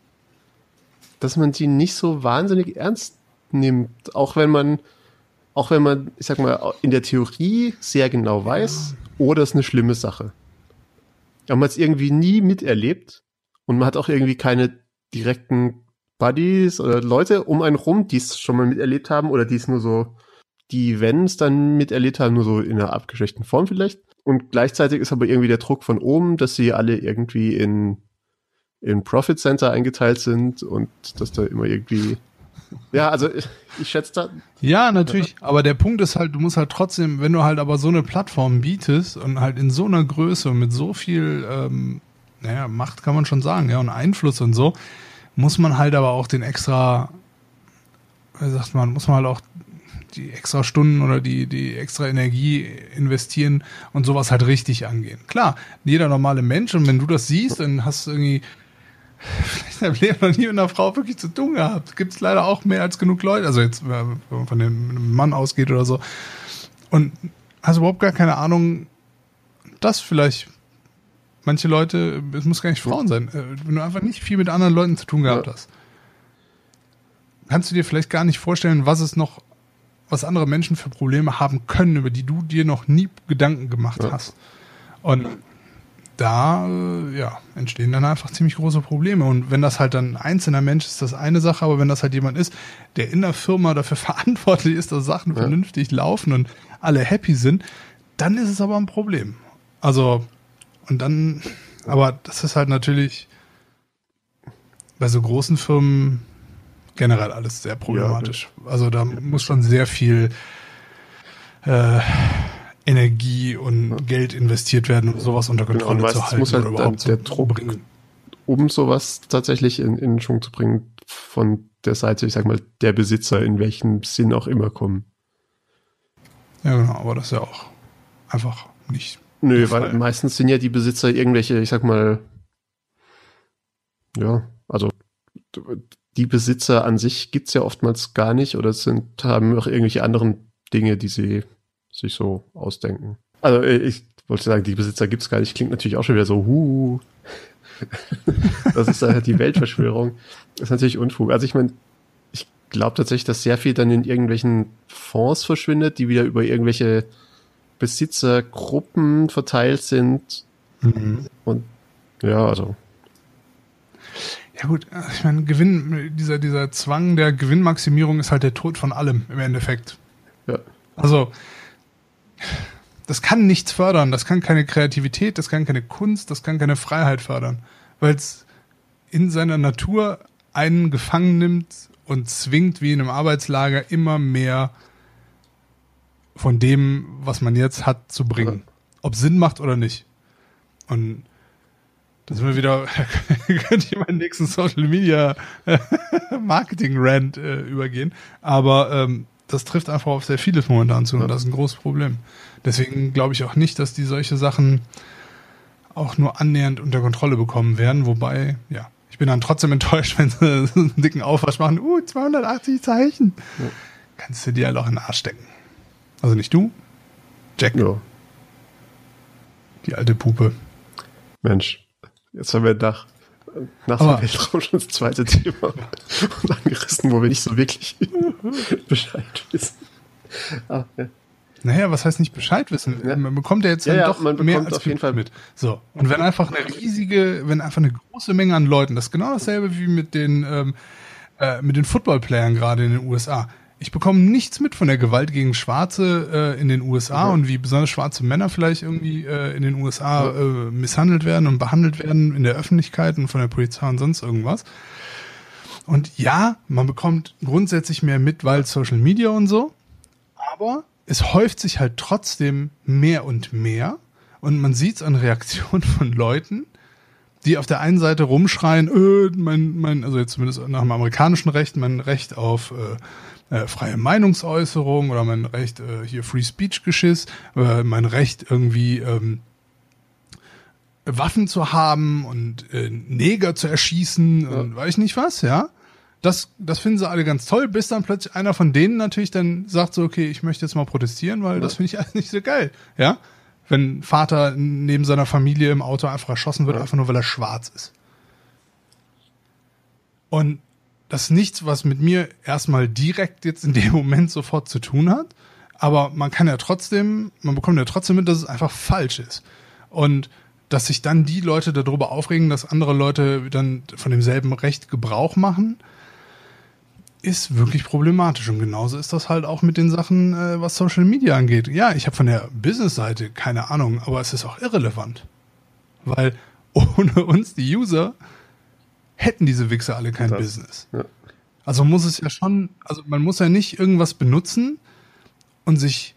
dass man sie nicht so wahnsinnig ernst nimmt. Auch wenn man, auch wenn man, ich sag mal, in der Theorie sehr genau weiß, oder ist eine schlimme Sache. Aber man es irgendwie nie miterlebt und man hat auch irgendwie keine direkten Buddies oder Leute um einen rum, die es schon mal miterlebt haben oder die es nur so, die, wenn es dann miterlebt haben, nur so in einer abgeschwächten Form vielleicht. Und gleichzeitig ist aber irgendwie der Druck von oben, dass sie alle irgendwie in, in Profit Center eingeteilt sind und dass da immer irgendwie ja, also ich, ich schätze da. Ja, natürlich. Aber der Punkt ist halt, du musst halt trotzdem, wenn du halt aber so eine Plattform bietest und halt in so einer Größe und mit so viel, ähm, naja, Macht kann man schon sagen, ja, und Einfluss und so, muss man halt aber auch den extra, wie sagt man, muss man halt auch die extra Stunden oder die, die extra Energie investieren und sowas halt richtig angehen. Klar, jeder normale Mensch und wenn du das siehst, dann hast du irgendwie vielleicht im Leben noch nie mit einer Frau wirklich zu tun gehabt. Gibt es leider auch mehr als genug Leute, also jetzt, wenn man von dem Mann ausgeht oder so. Und hast überhaupt gar keine Ahnung, dass vielleicht manche Leute, es muss gar nicht Frauen sein, äh, wenn du einfach nicht viel mit anderen Leuten zu tun gehabt hast, kannst du dir vielleicht gar nicht vorstellen, was es noch, was andere Menschen für Probleme haben können, über die du dir noch nie Gedanken gemacht ja. hast. Und da äh, ja, entstehen dann einfach ziemlich große Probleme. Und wenn das halt dann ein einzelner Mensch ist, das eine Sache, aber wenn das halt jemand ist, der in der Firma dafür *laughs* verantwortlich ist, dass Sachen ja. vernünftig laufen und alle happy sind, dann ist es aber ein Problem. Also und dann, aber das ist halt natürlich bei so großen Firmen generell alles sehr problematisch. Ja, also da muss schon sehr viel äh, Energie und ja. Geld investiert werden, um sowas unter genau, Kontrolle genau, zu halten. muss halt oder überhaupt der Druck bringen. Um sowas tatsächlich in, in Schwung zu bringen, von der Seite, ich sag mal, der Besitzer, in welchem Sinn auch immer kommen. Ja, genau, aber das ist ja auch einfach nicht Nö, weil meistens sind ja die Besitzer irgendwelche, ich sag mal, ja, also die Besitzer an sich gibt's ja oftmals gar nicht oder sind, haben auch irgendwelche anderen Dinge, die sie sich so ausdenken. Also äh, ich wollte sagen, die Besitzer gibt's gar nicht, klingt natürlich auch schon wieder so, huh. *laughs* das ist halt die Weltverschwörung. Das ist natürlich Unfug. Also ich meine, ich glaube tatsächlich, dass sehr viel dann in irgendwelchen Fonds verschwindet, die wieder über irgendwelche Besitzergruppen verteilt sind. Mhm. Und ja, also. Ja gut, ich meine, Gewinn, dieser, dieser Zwang der Gewinnmaximierung ist halt der Tod von allem im Endeffekt. Ja. Also, das kann nichts fördern, das kann keine Kreativität, das kann keine Kunst, das kann keine Freiheit fördern, weil es in seiner Natur einen gefangen nimmt und zwingt, wie in einem Arbeitslager, immer mehr von dem, was man jetzt hat, zu bringen. Ob Sinn macht oder nicht. Und da sind wir wieder, *laughs* könnte ich meinen nächsten Social Media *laughs* Marketing Rant äh, übergehen. Aber ähm, das trifft einfach auf sehr vieles momentan zu und das ist ein großes Problem. Deswegen glaube ich auch nicht, dass die solche Sachen auch nur annähernd unter Kontrolle bekommen werden. Wobei, ja, ich bin dann trotzdem enttäuscht, *laughs* wenn sie einen dicken Aufwasch machen. Uh, 280 Zeichen. Ja. Kannst du dir halt auch in den Arsch stecken. Also nicht du, Jack. Ja. Die alte Puppe. Mensch, jetzt haben wir nach, nach dem Weltraum schon das zweite Thema *laughs* angerissen, wo wir nicht so wirklich *laughs* Bescheid wissen. Ah, ja. Naja, was heißt nicht Bescheid wissen? Ja. Man bekommt ja jetzt ja, doch mehr als auf jeden Fall mit. So. Und wenn einfach eine riesige, wenn einfach eine große Menge an Leuten, das ist genau dasselbe wie mit den, ähm, äh, mit den Footballplayern gerade in den USA ich bekomme nichts mit von der Gewalt gegen Schwarze äh, in den USA mhm. und wie besonders schwarze Männer vielleicht irgendwie äh, in den USA äh, misshandelt werden und behandelt werden in der Öffentlichkeit und von der Polizei und sonst irgendwas. Und ja, man bekommt grundsätzlich mehr mit, weil Social Media und so, aber es häuft sich halt trotzdem mehr und mehr und man sieht es an Reaktionen von Leuten, die auf der einen Seite rumschreien, äh, mein, mein, also jetzt zumindest nach dem amerikanischen Recht, mein Recht auf äh, äh, freie Meinungsäußerung oder mein Recht äh, hier Free Speech Geschiss, äh, mein Recht irgendwie ähm, Waffen zu haben und äh, Neger zu erschießen und weiß ich nicht was, ja. Das, das finden sie alle ganz toll, bis dann plötzlich einer von denen natürlich dann sagt so, okay, ich möchte jetzt mal protestieren, weil ja. das finde ich alles nicht so geil, ja. Wenn Vater neben seiner Familie im Auto einfach erschossen wird, ja. einfach nur weil er schwarz ist. Und das ist nichts, was mit mir erstmal direkt jetzt in dem *laughs* Moment sofort zu tun hat. Aber man kann ja trotzdem, man bekommt ja trotzdem mit, dass es einfach falsch ist. Und dass sich dann die Leute darüber aufregen, dass andere Leute dann von demselben Recht Gebrauch machen, ist wirklich problematisch. Und genauso ist das halt auch mit den Sachen, äh, was Social Media angeht. Ja, ich habe von der Business-Seite keine Ahnung, aber es ist auch irrelevant. Weil *laughs* ohne uns, die User, hätten diese Wichser alle kein das, Business. Ja. Also muss es ja schon, also man muss ja nicht irgendwas benutzen und sich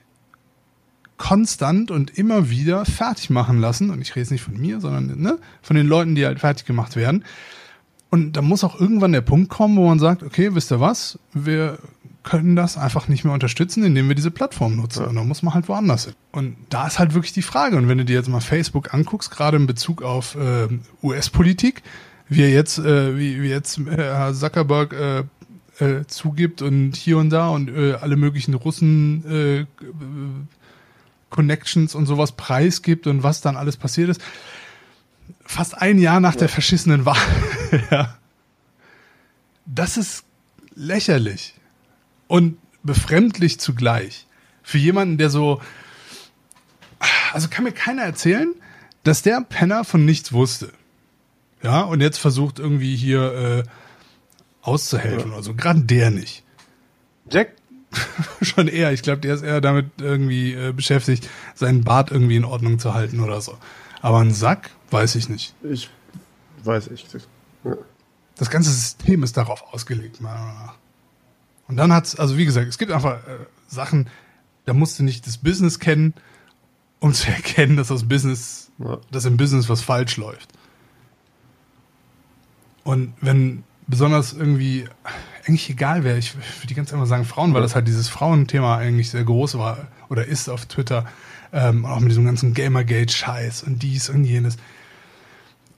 konstant und immer wieder fertig machen lassen. Und ich rede jetzt nicht von mir, sondern ne, von den Leuten, die halt fertig gemacht werden. Und da muss auch irgendwann der Punkt kommen, wo man sagt, okay, wisst ihr was, wir können das einfach nicht mehr unterstützen, indem wir diese Plattform nutzen. Ja. Und dann muss man halt woanders hin. Und da ist halt wirklich die Frage. Und wenn du dir jetzt mal Facebook anguckst, gerade in Bezug auf äh, US-Politik, wie er jetzt, äh, wie, wie jetzt äh, Herr Zuckerberg äh, äh, zugibt und hier und da und äh, alle möglichen Russen äh, Connections und sowas preisgibt und was dann alles passiert ist. Fast ein Jahr nach ja. der verschissenen Wahl. *laughs* ja. Das ist lächerlich und befremdlich zugleich. Für jemanden, der so, also kann mir keiner erzählen, dass der Penner von nichts wusste. Ja, und jetzt versucht irgendwie hier äh, auszuhelfen ja. oder so. Gerade der nicht. Jack? *laughs* Schon eher. Ich glaube, der ist eher damit irgendwie äh, beschäftigt, seinen Bart irgendwie in Ordnung zu halten oder so. Aber ein Sack, weiß ich nicht. Ich weiß echt nicht. Ja. Das ganze System ist darauf ausgelegt, meiner Meinung nach. Und dann hat's, also wie gesagt, es gibt einfach äh, Sachen, da musst du nicht das Business kennen, um zu *laughs* erkennen, dass das Business, ja. dass im Business was falsch läuft. Und wenn besonders irgendwie, eigentlich egal wer, ich würde die ganze Zeit mal sagen Frauen, weil das halt dieses Frauenthema eigentlich sehr groß war oder ist auf Twitter, ähm, auch mit diesem ganzen Gamergate-Scheiß und dies und jenes.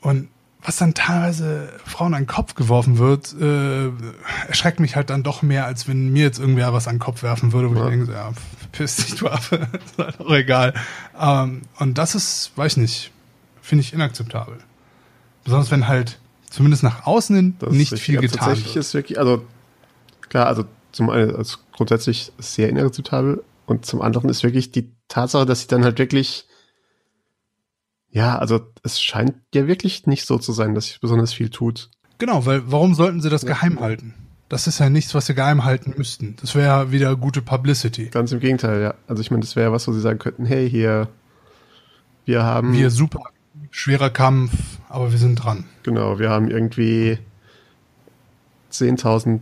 Und was dann teilweise Frauen an den Kopf geworfen wird, äh, erschreckt mich halt dann doch mehr, als wenn mir jetzt irgendwer was an den Kopf werfen würde, wo ja. ich denke, ja, piss dich, du Affe, *laughs* ist halt auch egal. Ähm, und das ist, weiß ich nicht, finde ich inakzeptabel. Besonders wenn halt zumindest nach außen hin das nicht viel getan tatsächlich wird. Ist wirklich, also klar, also zum einen also grundsätzlich sehr inakzeptabel und zum anderen ist wirklich die Tatsache, dass sie dann halt wirklich ja, also es scheint ja wirklich nicht so zu sein, dass sie besonders viel tut. Genau, weil warum sollten sie das ja. geheim halten? Das ist ja nichts, was sie geheim halten müssten. Das wäre ja wieder gute Publicity. Ganz im Gegenteil, ja. Also ich meine, das wäre was, wo sie sagen könnten, hey, hier, wir haben. Wir super schwerer Kampf, aber wir sind dran. Genau, wir haben irgendwie 10.000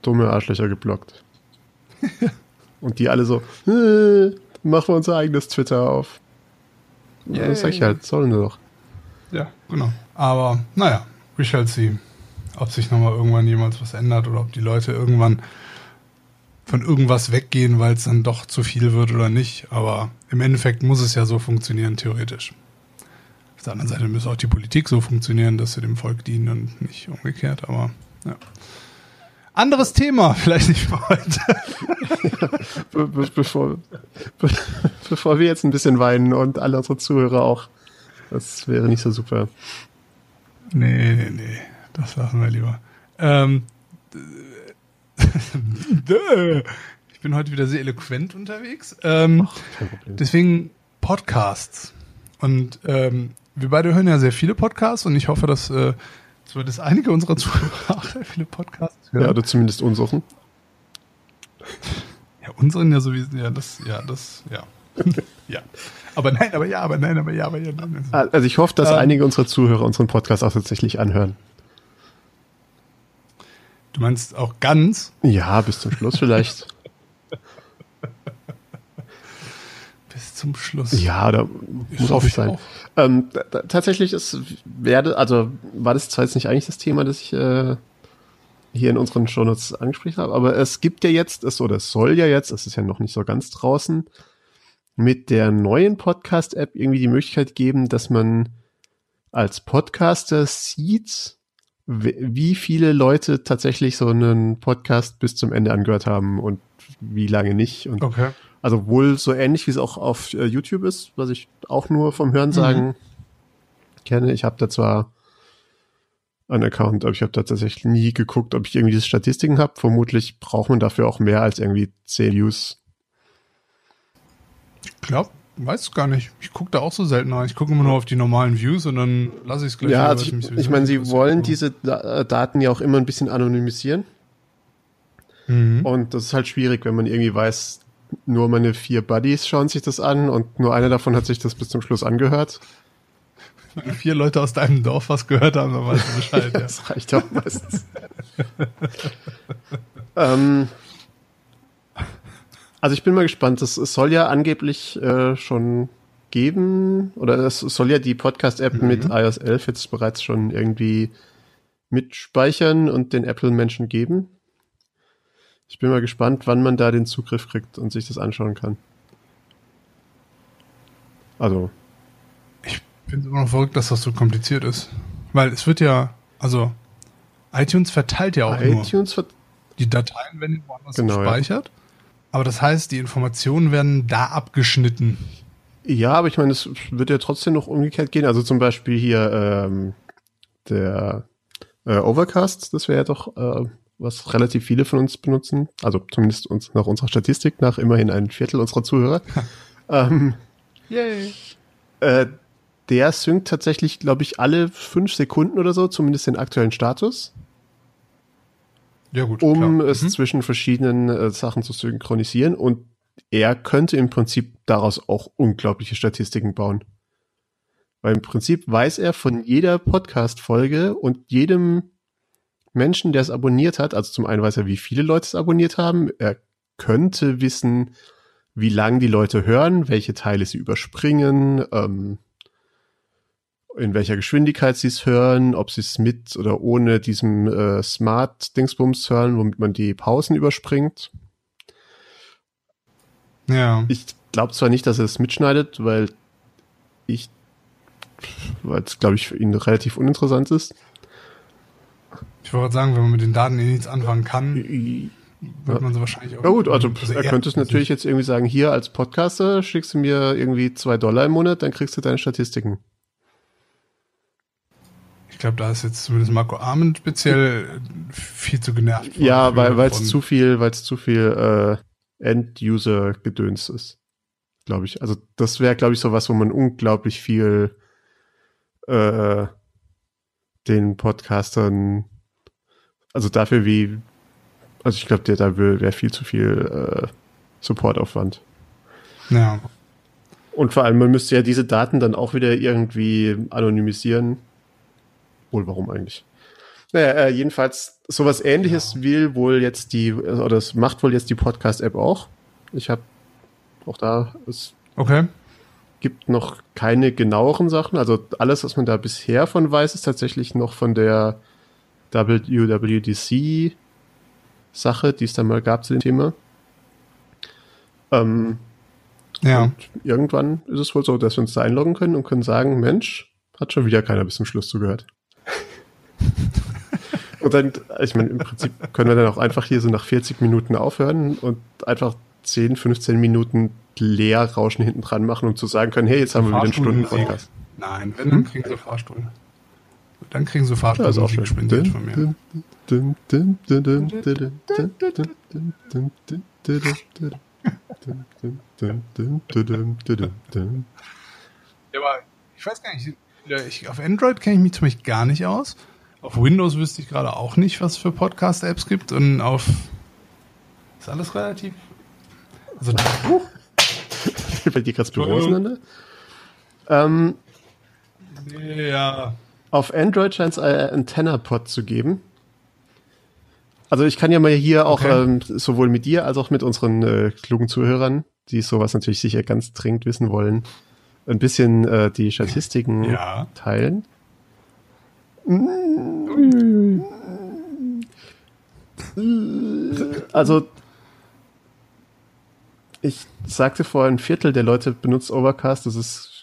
dumme Arschlöcher geblockt. *laughs* Und die alle so, äh, machen wir unser eigenes Twitter auf. Yeah, das sag ich halt, sollen wir doch. Ja, genau. Aber naja, we shall see, ob sich nochmal irgendwann jemals was ändert oder ob die Leute irgendwann von irgendwas weggehen, weil es dann doch zu viel wird oder nicht. Aber im Endeffekt muss es ja so funktionieren, theoretisch. Auf der anderen Seite müsste auch die Politik so funktionieren, dass sie dem Volk dienen und nicht umgekehrt, aber ja. Anderes Thema, *laughs* vielleicht nicht für heute. *laughs* Be be bevor, be bevor wir jetzt ein bisschen weinen und alle unsere Zuhörer auch. Das wäre nicht so super. Nee, nee, nee. Das lassen wir lieber. Ähm, *laughs* ich bin heute wieder sehr eloquent unterwegs. Ähm, Ach, deswegen Podcasts. Und ähm, wir beide hören ja sehr viele Podcasts und ich hoffe, dass äh, zumindest einige unserer Zuhörer *laughs* auch sehr viele Podcasts hören. Ja, oder zumindest unseren. Ja, unseren ja sowieso, ja, das, ja, das, ja. *laughs* ja. Aber nein, aber ja, aber nein, aber ja, aber ja. Nein. Also ich hoffe, dass ähm, einige unserer Zuhörer unseren Podcast auch tatsächlich anhören. Du meinst auch ganz? Ja, bis zum Schluss vielleicht. *laughs* bis zum Schluss. Ja, da muss auch sein. Auch. Ähm, tatsächlich ist, werde, also war das zwar jetzt nicht eigentlich das Thema, das ich äh, hier in unseren Shownotes angesprochen habe, aber es gibt ja jetzt, es, oder es soll ja jetzt, es ist ja noch nicht so ganz draußen, mit der neuen Podcast-App irgendwie die Möglichkeit geben, dass man als Podcaster sieht, wie viele Leute tatsächlich so einen Podcast bis zum Ende angehört haben und wie lange nicht. Und okay. Also wohl so ähnlich, wie es auch auf äh, YouTube ist, was ich auch nur vom Hörensagen mhm. kenne. Ich habe da zwar einen Account, aber ich habe da tatsächlich nie geguckt, ob ich irgendwie diese Statistiken habe. Vermutlich braucht man dafür auch mehr als irgendwie 10 Views. Ich glaube, weiß gar nicht. Ich gucke da auch so selten rein. Ich gucke immer nur auf die normalen Views und dann lasse ich es gleich. Ja, also ich, ich meine, sie wollen diese äh, Daten ja auch immer ein bisschen anonymisieren. Mhm. Und das ist halt schwierig, wenn man irgendwie weiß, nur meine vier Buddies schauen sich das an und nur einer davon hat sich das bis zum Schluss angehört. Wenn vier Leute aus deinem Dorf was gehört haben, dann weißt du Bescheid. *laughs* ja, das reicht auch meistens. *laughs* ähm, also ich bin mal gespannt. Es, es soll ja angeblich äh, schon geben, oder es soll ja die Podcast-App mhm. mit iOS 11 jetzt bereits schon irgendwie mitspeichern und den Apple-Menschen geben. Ich bin mal gespannt, wann man da den Zugriff kriegt und sich das anschauen kann. Also. Ich es immer noch verrückt, dass das so kompliziert ist. Weil es wird ja, also iTunes verteilt ja auch iTunes nur. Die Dateien werden woanders genau, gespeichert. Ja. Aber das heißt, die Informationen werden da abgeschnitten. Ja, aber ich meine, es wird ja trotzdem noch umgekehrt gehen. Also zum Beispiel hier ähm, der äh, Overcast, das wäre ja doch, äh, was relativ viele von uns benutzen. Also zumindest uns nach unserer Statistik, nach immerhin ein Viertel unserer Zuhörer. *laughs* ähm, Yay. Äh, der synkt tatsächlich, glaube ich, alle fünf Sekunden oder so, zumindest den aktuellen Status. Ja, gut. Um klar. es mhm. zwischen verschiedenen äh, Sachen zu synchronisieren. Und er könnte im Prinzip daraus auch unglaubliche Statistiken bauen. Weil im Prinzip weiß er von jeder Podcast-Folge und jedem Menschen, der es abonniert hat, also zum einen weiß er, wie viele Leute es abonniert haben, er könnte wissen, wie lang die Leute hören, welche Teile sie überspringen, ähm, in welcher Geschwindigkeit sie es hören, ob sie es mit oder ohne diesem äh, Smart-Dingsbums hören, womit man die Pausen überspringt. Ja. Ich glaube zwar nicht, dass er es mitschneidet, weil ich, weil es, glaube ich, für ihn relativ uninteressant ist. Ich wollte sagen, wenn man mit den Daten eh nichts anfangen kann, wird man so wahrscheinlich auch. Ja gut, also, also er könnte es natürlich jetzt irgendwie sagen, hier als Podcaster schickst du mir irgendwie zwei Dollar im Monat, dann kriegst du deine Statistiken. Ich glaube, da ist jetzt zumindest Marco Arment speziell viel zu genervt. Ja, weil es zu viel, weil es zu viel äh, End-User-Gedöns ist, glaube ich. Also das wäre, glaube ich, so was, wo man unglaublich viel äh, den Podcastern, also dafür wie, also ich glaube, der da wäre viel zu viel äh, Supportaufwand. Ja. Und vor allem, man müsste ja diese Daten dann auch wieder irgendwie anonymisieren wohl, warum eigentlich? Naja, äh, jedenfalls sowas ähnliches ja. will wohl jetzt die, oder es macht wohl jetzt die Podcast-App auch. Ich habe auch da, es okay. gibt noch keine genaueren Sachen. Also alles, was man da bisher von weiß, ist tatsächlich noch von der WWDC Sache, die es da mal gab zu dem Thema. Ähm, ja. Und irgendwann ist es wohl so, dass wir uns da einloggen können und können sagen, Mensch, hat schon wieder keiner bis zum Schluss zugehört. *laughs* und dann, ich meine, im Prinzip können wir dann auch einfach hier so nach 40 Minuten aufhören und einfach 10, 15 Minuten Leerrauschen hinten dran machen, um zu sagen können, hey, jetzt haben wir wieder einen Stunden-Podcast. Nein, wenn, dann kriegen sie Fahrstuhl. Dann kriegen sie Fahrstuhl ja, spendiert von mir. Ja, aber ich weiß gar nicht, ich, auf Android kenne ich mich zum Beispiel gar nicht aus. Auf Windows wüsste ich gerade auch nicht, was für Podcast-Apps gibt. Und auf. Ist alles relativ. Also. Uh. Fällt dir gerade das Büro auseinander? Ähm, ja. Auf Android scheint es einen Antenna-Pod zu geben. Also ich kann ja mal hier auch okay. ähm, sowohl mit dir als auch mit unseren äh, klugen Zuhörern, die sowas natürlich sicher ganz dringend wissen wollen, ein bisschen äh, die Statistiken ja. teilen. Also, ich sagte vorher, ein Viertel der Leute benutzt Overcast. Das ist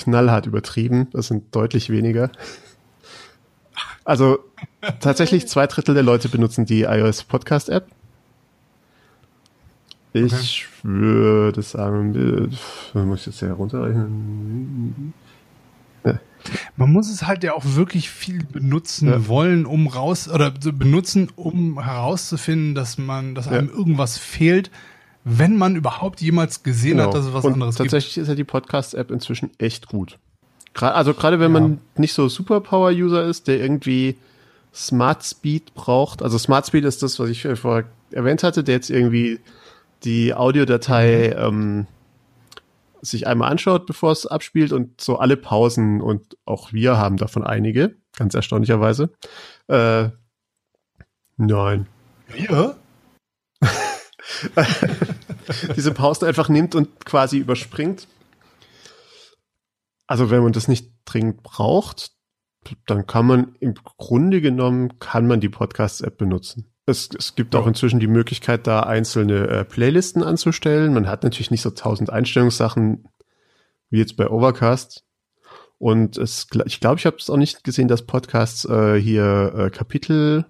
knallhart übertrieben. Das sind deutlich weniger. Also tatsächlich zwei Drittel der Leute benutzen die iOS Podcast App. Ich okay. würde sagen, muss ich jetzt hier runterrechnen. Man muss es halt ja auch wirklich viel benutzen ja. wollen, um raus oder benutzen, um herauszufinden, dass man, dass einem irgendwas fehlt, wenn man überhaupt jemals gesehen genau. hat, dass es was Und anderes tatsächlich gibt. Tatsächlich ist ja die Podcast-App inzwischen echt gut. Also gerade wenn ja. man nicht so Superpower-User ist, der irgendwie Smart Speed braucht. Also Smart Speed ist das, was ich vorher erwähnt hatte, der jetzt irgendwie die Audiodatei mhm. ähm, sich einmal anschaut, bevor es abspielt und so alle Pausen und auch wir haben davon einige, ganz erstaunlicherweise. Äh, nein. Wir? *laughs* diese Pausen einfach nimmt und quasi überspringt. Also wenn man das nicht dringend braucht, dann kann man im Grunde genommen, kann man die Podcast-App benutzen. Es, es gibt ja. auch inzwischen die Möglichkeit, da einzelne äh, Playlisten anzustellen. Man hat natürlich nicht so tausend Einstellungssachen wie jetzt bei Overcast. Und es, ich glaube, ich habe es auch nicht gesehen, dass Podcasts äh, hier äh, Kapitel,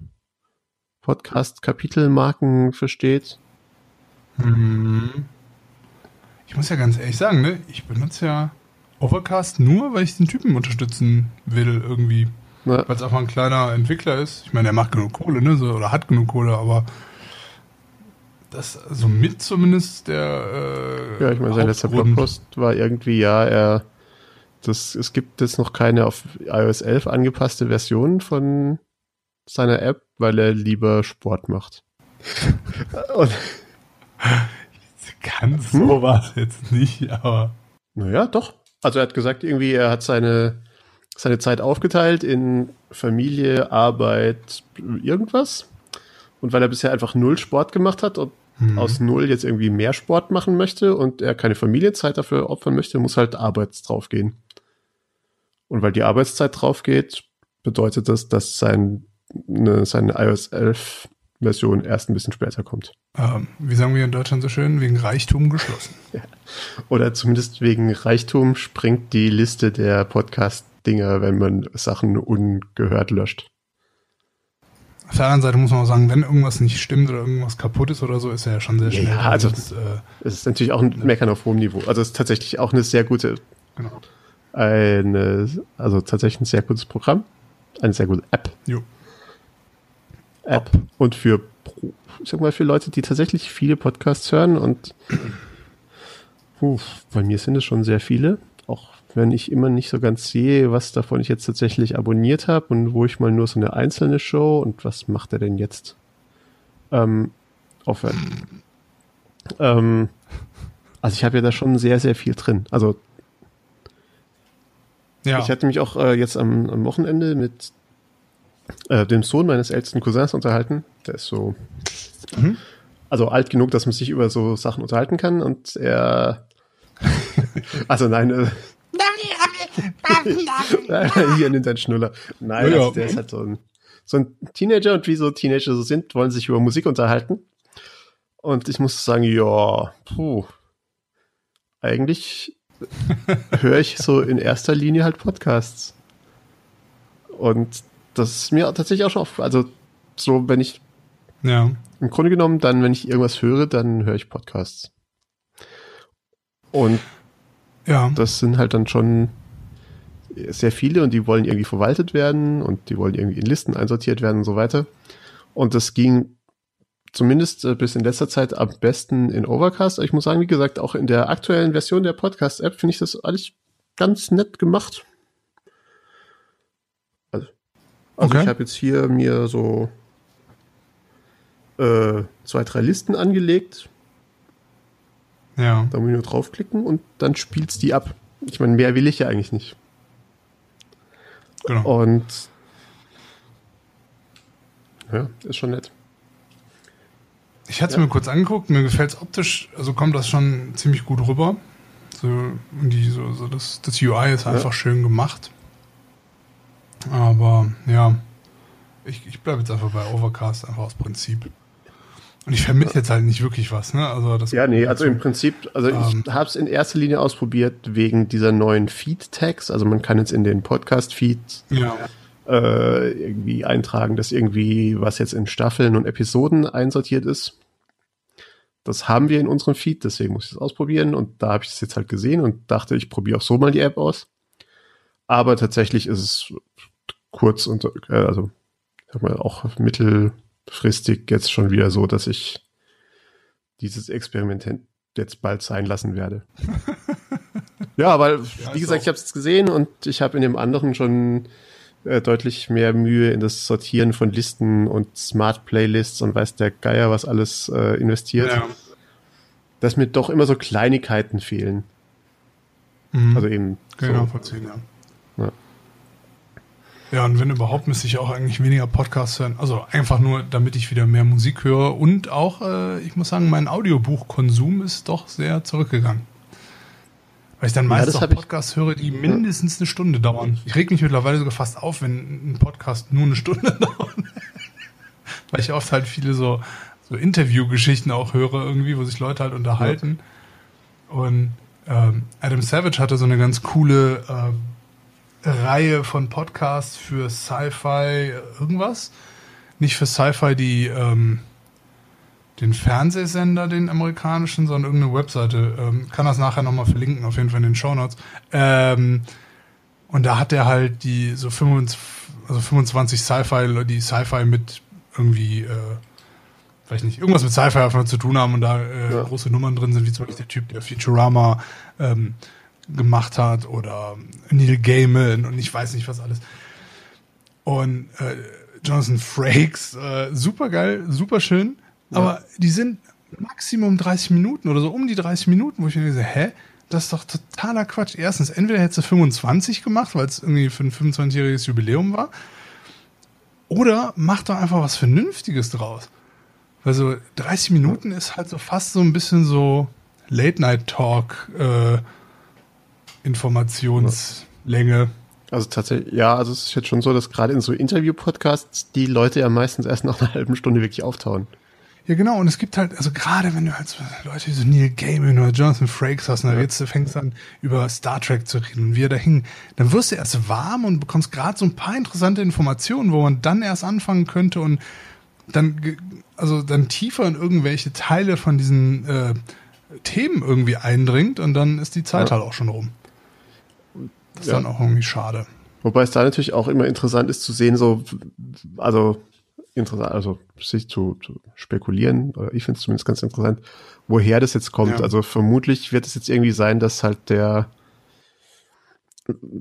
Podcast-Kapitelmarken versteht. Hm. Ich muss ja ganz ehrlich sagen, ne, ich benutze ja Overcast nur, weil ich den Typen unterstützen will irgendwie. Ja. Weil es einfach ein kleiner Entwickler ist. Ich meine, er macht genug Kohle, ne? So, oder hat genug Kohle, aber das so mit zumindest der. Äh, ja, ich meine, sein letzter Blogpost war irgendwie, ja, er. Das, es gibt jetzt noch keine auf iOS 11 angepasste Version von seiner App, weil er lieber Sport macht. *laughs* Und *laughs* kann sowas hm? jetzt nicht, aber. Naja, doch. Also er hat gesagt, irgendwie, er hat seine seine Zeit aufgeteilt in Familie, Arbeit, irgendwas. Und weil er bisher einfach null Sport gemacht hat und mhm. aus null jetzt irgendwie mehr Sport machen möchte und er keine Familienzeit dafür opfern möchte, muss halt Arbeit draufgehen. Und weil die Arbeitszeit draufgeht, bedeutet das, dass sein, ne, seine iOS 11 Version erst ein bisschen später kommt. Ähm, wie sagen wir in Deutschland so schön, wegen Reichtum geschlossen. *laughs* Ja. Oder zumindest wegen Reichtum springt die Liste der Podcast Dinge, wenn man Sachen ungehört löscht. Auf der anderen Seite muss man auch sagen, wenn irgendwas nicht stimmt oder irgendwas kaputt ist oder so, ist er ja schon sehr schnell. Ja, also das, äh, es ist natürlich auch ein Meckern auf hohem Niveau. Also es ist tatsächlich auch eine sehr gute, genau. eine, also tatsächlich ein sehr gutes Programm, eine sehr gute App. Jo. App und für, ich sag mal, für Leute, die tatsächlich viele Podcasts hören und *clears throat* puh, bei mir sind es schon sehr viele, auch wenn ich immer nicht so ganz sehe, was davon ich jetzt tatsächlich abonniert habe und wo ich mal nur so eine einzelne Show und was macht er denn jetzt? Ähm, aufhören. Ähm, also ich habe ja da schon sehr, sehr viel drin. Also ja. ich hatte mich auch äh, jetzt am, am Wochenende mit äh, dem Sohn meines ältesten Cousins unterhalten. Der ist so, mhm. also alt genug, dass man sich über so Sachen unterhalten kann und er, *laughs* also nein, äh, Hier nimmt ein Schnuller. Nein, ja, also der ist halt so ein, so ein Teenager und wie so Teenager so sind, wollen sich über Musik unterhalten. Und ich muss sagen, ja, puh, eigentlich *laughs* höre ich so in erster Linie halt Podcasts. Und das ist mir tatsächlich auch schon auf, also so, wenn ich ja. im Grunde genommen, dann, wenn ich irgendwas höre, dann höre ich Podcasts. Und ja. das sind halt dann schon sehr viele und die wollen irgendwie verwaltet werden und die wollen irgendwie in Listen einsortiert werden und so weiter. Und das ging zumindest äh, bis in letzter Zeit am besten in Overcast. Ich muss sagen, wie gesagt, auch in der aktuellen Version der Podcast-App finde ich das alles ganz nett gemacht. Also, also okay. ich habe jetzt hier mir so äh, zwei, drei Listen angelegt. Ja. Da muss ich nur draufklicken und dann spielt's die ab. Ich meine, mehr will ich ja eigentlich nicht. Genau. Und ja, ist schon nett. Ich hatte es ja. mir kurz angeguckt, mir gefällt es optisch, also kommt das schon ziemlich gut rüber. So, die, so, so das, das UI ist einfach ja. schön gemacht. Aber ja, ich, ich bleibe jetzt einfach bei Overcast, einfach aus Prinzip. Und ich vermisse jetzt halt nicht wirklich was, ne? Also das ja, nee, also im Prinzip, also ähm, ich habe es in erster Linie ausprobiert wegen dieser neuen Feed-Tags. Also man kann jetzt in den Podcast-Feed ja. äh, irgendwie eintragen, dass irgendwie was jetzt in Staffeln und Episoden einsortiert ist. Das haben wir in unserem Feed, deswegen muss ich es ausprobieren. Und da habe ich es jetzt halt gesehen und dachte, ich probiere auch so mal die App aus. Aber tatsächlich ist es kurz und äh, also sag mal auch mittelfristig jetzt schon wieder so, dass ich dieses Experiment jetzt bald sein lassen werde. *laughs* ja, weil ja, wie gesagt, ich habe es gesehen und ich habe in dem anderen schon äh, deutlich mehr Mühe in das Sortieren von Listen und Smart Playlists und weiß der Geier was alles äh, investiert, ja. dass mir doch immer so Kleinigkeiten fehlen. Mhm. Also eben. Genau, so. verziehen, ja. ja. Ja, und wenn überhaupt, müsste ich auch eigentlich weniger Podcasts hören. Also einfach nur, damit ich wieder mehr Musik höre. Und auch, äh, ich muss sagen, mein Audiobuchkonsum ist doch sehr zurückgegangen. Weil ich dann meistens ja, auch Podcasts höre, die mindestens eine Stunde dauern. Ich reg mich mittlerweile sogar fast auf, wenn ein Podcast nur eine Stunde *laughs* dauert. Weil ich oft halt viele so, so Interviewgeschichten auch höre, irgendwie, wo sich Leute halt unterhalten. Und ähm, Adam Savage hatte so eine ganz coole äh, Reihe von Podcasts für Sci-Fi irgendwas. Nicht für Sci-Fi die ähm, den Fernsehsender, den amerikanischen, sondern irgendeine Webseite. Ähm, kann das nachher nochmal verlinken, auf jeden Fall in den Show Notes. Ähm, und da hat er halt die so 25, also 25 Sci-Fi, die Sci-Fi mit irgendwie, äh, weiß nicht, irgendwas mit Sci-Fi einfach zu tun haben und da äh, ja. große Nummern drin sind, wie zum Beispiel der Typ, der Futurama ähm, gemacht hat oder Neil Gaiman und ich weiß nicht was alles. Und äh, Jonathan Frakes, äh, super geil, super schön, ja. aber die sind Maximum 30 Minuten oder so um die 30 Minuten, wo ich mir denke, hä? Das ist doch totaler Quatsch. Erstens, entweder hättest du 25 gemacht, weil es irgendwie für ein 25-jähriges Jubiläum war, oder mach doch einfach was Vernünftiges draus. Weil so 30 Minuten ist halt so fast so ein bisschen so Late-Night-Talk, äh, Informationslänge. Also tatsächlich, ja, also es ist jetzt schon so, dass gerade in so Interview-Podcasts die Leute ja meistens erst nach einer halben Stunde wirklich auftauen. Ja, genau, und es gibt halt, also gerade wenn du halt so Leute wie so Neil Gaiman oder Jonathan Frakes hast, und ne, ja. jetzt fängst an, über Star Trek zu reden und wie er da hing, dann wirst du erst warm und bekommst gerade so ein paar interessante Informationen, wo man dann erst anfangen könnte und dann, also dann tiefer in irgendwelche Teile von diesen äh, Themen irgendwie eindringt und dann ist die Zeit ja. halt auch schon rum. Das ist ja. dann auch irgendwie schade. Wobei es da natürlich auch immer interessant ist zu sehen, so, also interessant, also sich zu, zu spekulieren, oder ich finde es zumindest ganz interessant, woher das jetzt kommt. Ja. Also vermutlich wird es jetzt irgendwie sein, dass halt der,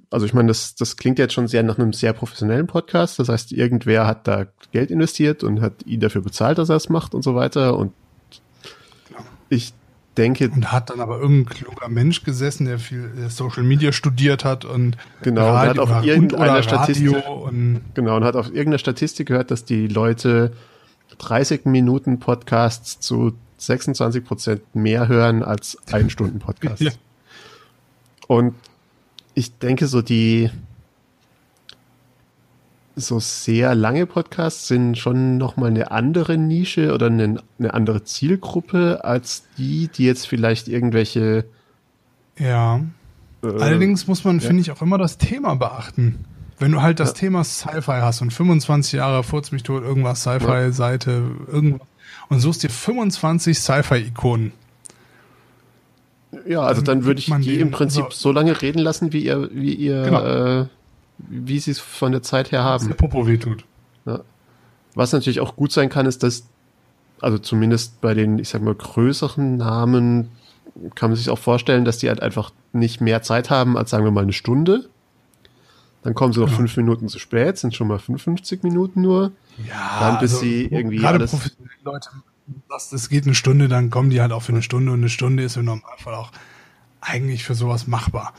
also ich meine, das, das klingt jetzt schon sehr nach einem sehr professionellen Podcast. Das heißt, irgendwer hat da Geld investiert und hat ihn dafür bezahlt, dass er es macht und so weiter. Und ich denke. Und hat dann aber irgendein kluger Mensch gesessen, der viel Social Media studiert hat und genau, Radio und hat auf irgendeiner Statistik und genau und hat auf irgendeiner Statistik gehört, dass die Leute 30 Minuten Podcasts zu 26 Prozent mehr hören als ein Stunden Podcast. *laughs* ja. Und ich denke so die so sehr lange Podcasts sind schon nochmal eine andere Nische oder eine, eine, andere Zielgruppe als die, die jetzt vielleicht irgendwelche. Ja. Äh, Allerdings muss man, ja. finde ich, auch immer das Thema beachten. Wenn du halt das ja. Thema Sci-Fi hast und 25 Jahre furz mich tot, irgendwas Sci-Fi-Seite, irgendwas, und suchst dir 25 Sci-Fi-Ikonen. Ja, also dann, dann würde ich die im Prinzip so, so lange reden lassen, wie ihr, wie ihr genau. äh, wie sie es von der Zeit her haben. Dass der Popo wehtut. Ja. Was natürlich auch gut sein kann, ist, dass, also zumindest bei den, ich sag mal, größeren Namen kann man sich auch vorstellen, dass die halt einfach nicht mehr Zeit haben als, sagen wir mal, eine Stunde. Dann kommen sie noch ja. fünf Minuten zu spät, sind schon mal 55 Minuten nur. Ja, dann bis also, sie irgendwie gerade alles professionelle Leute, das, das geht eine Stunde, dann kommen die halt auch für eine Stunde und eine Stunde ist im Normalfall auch eigentlich für sowas machbar.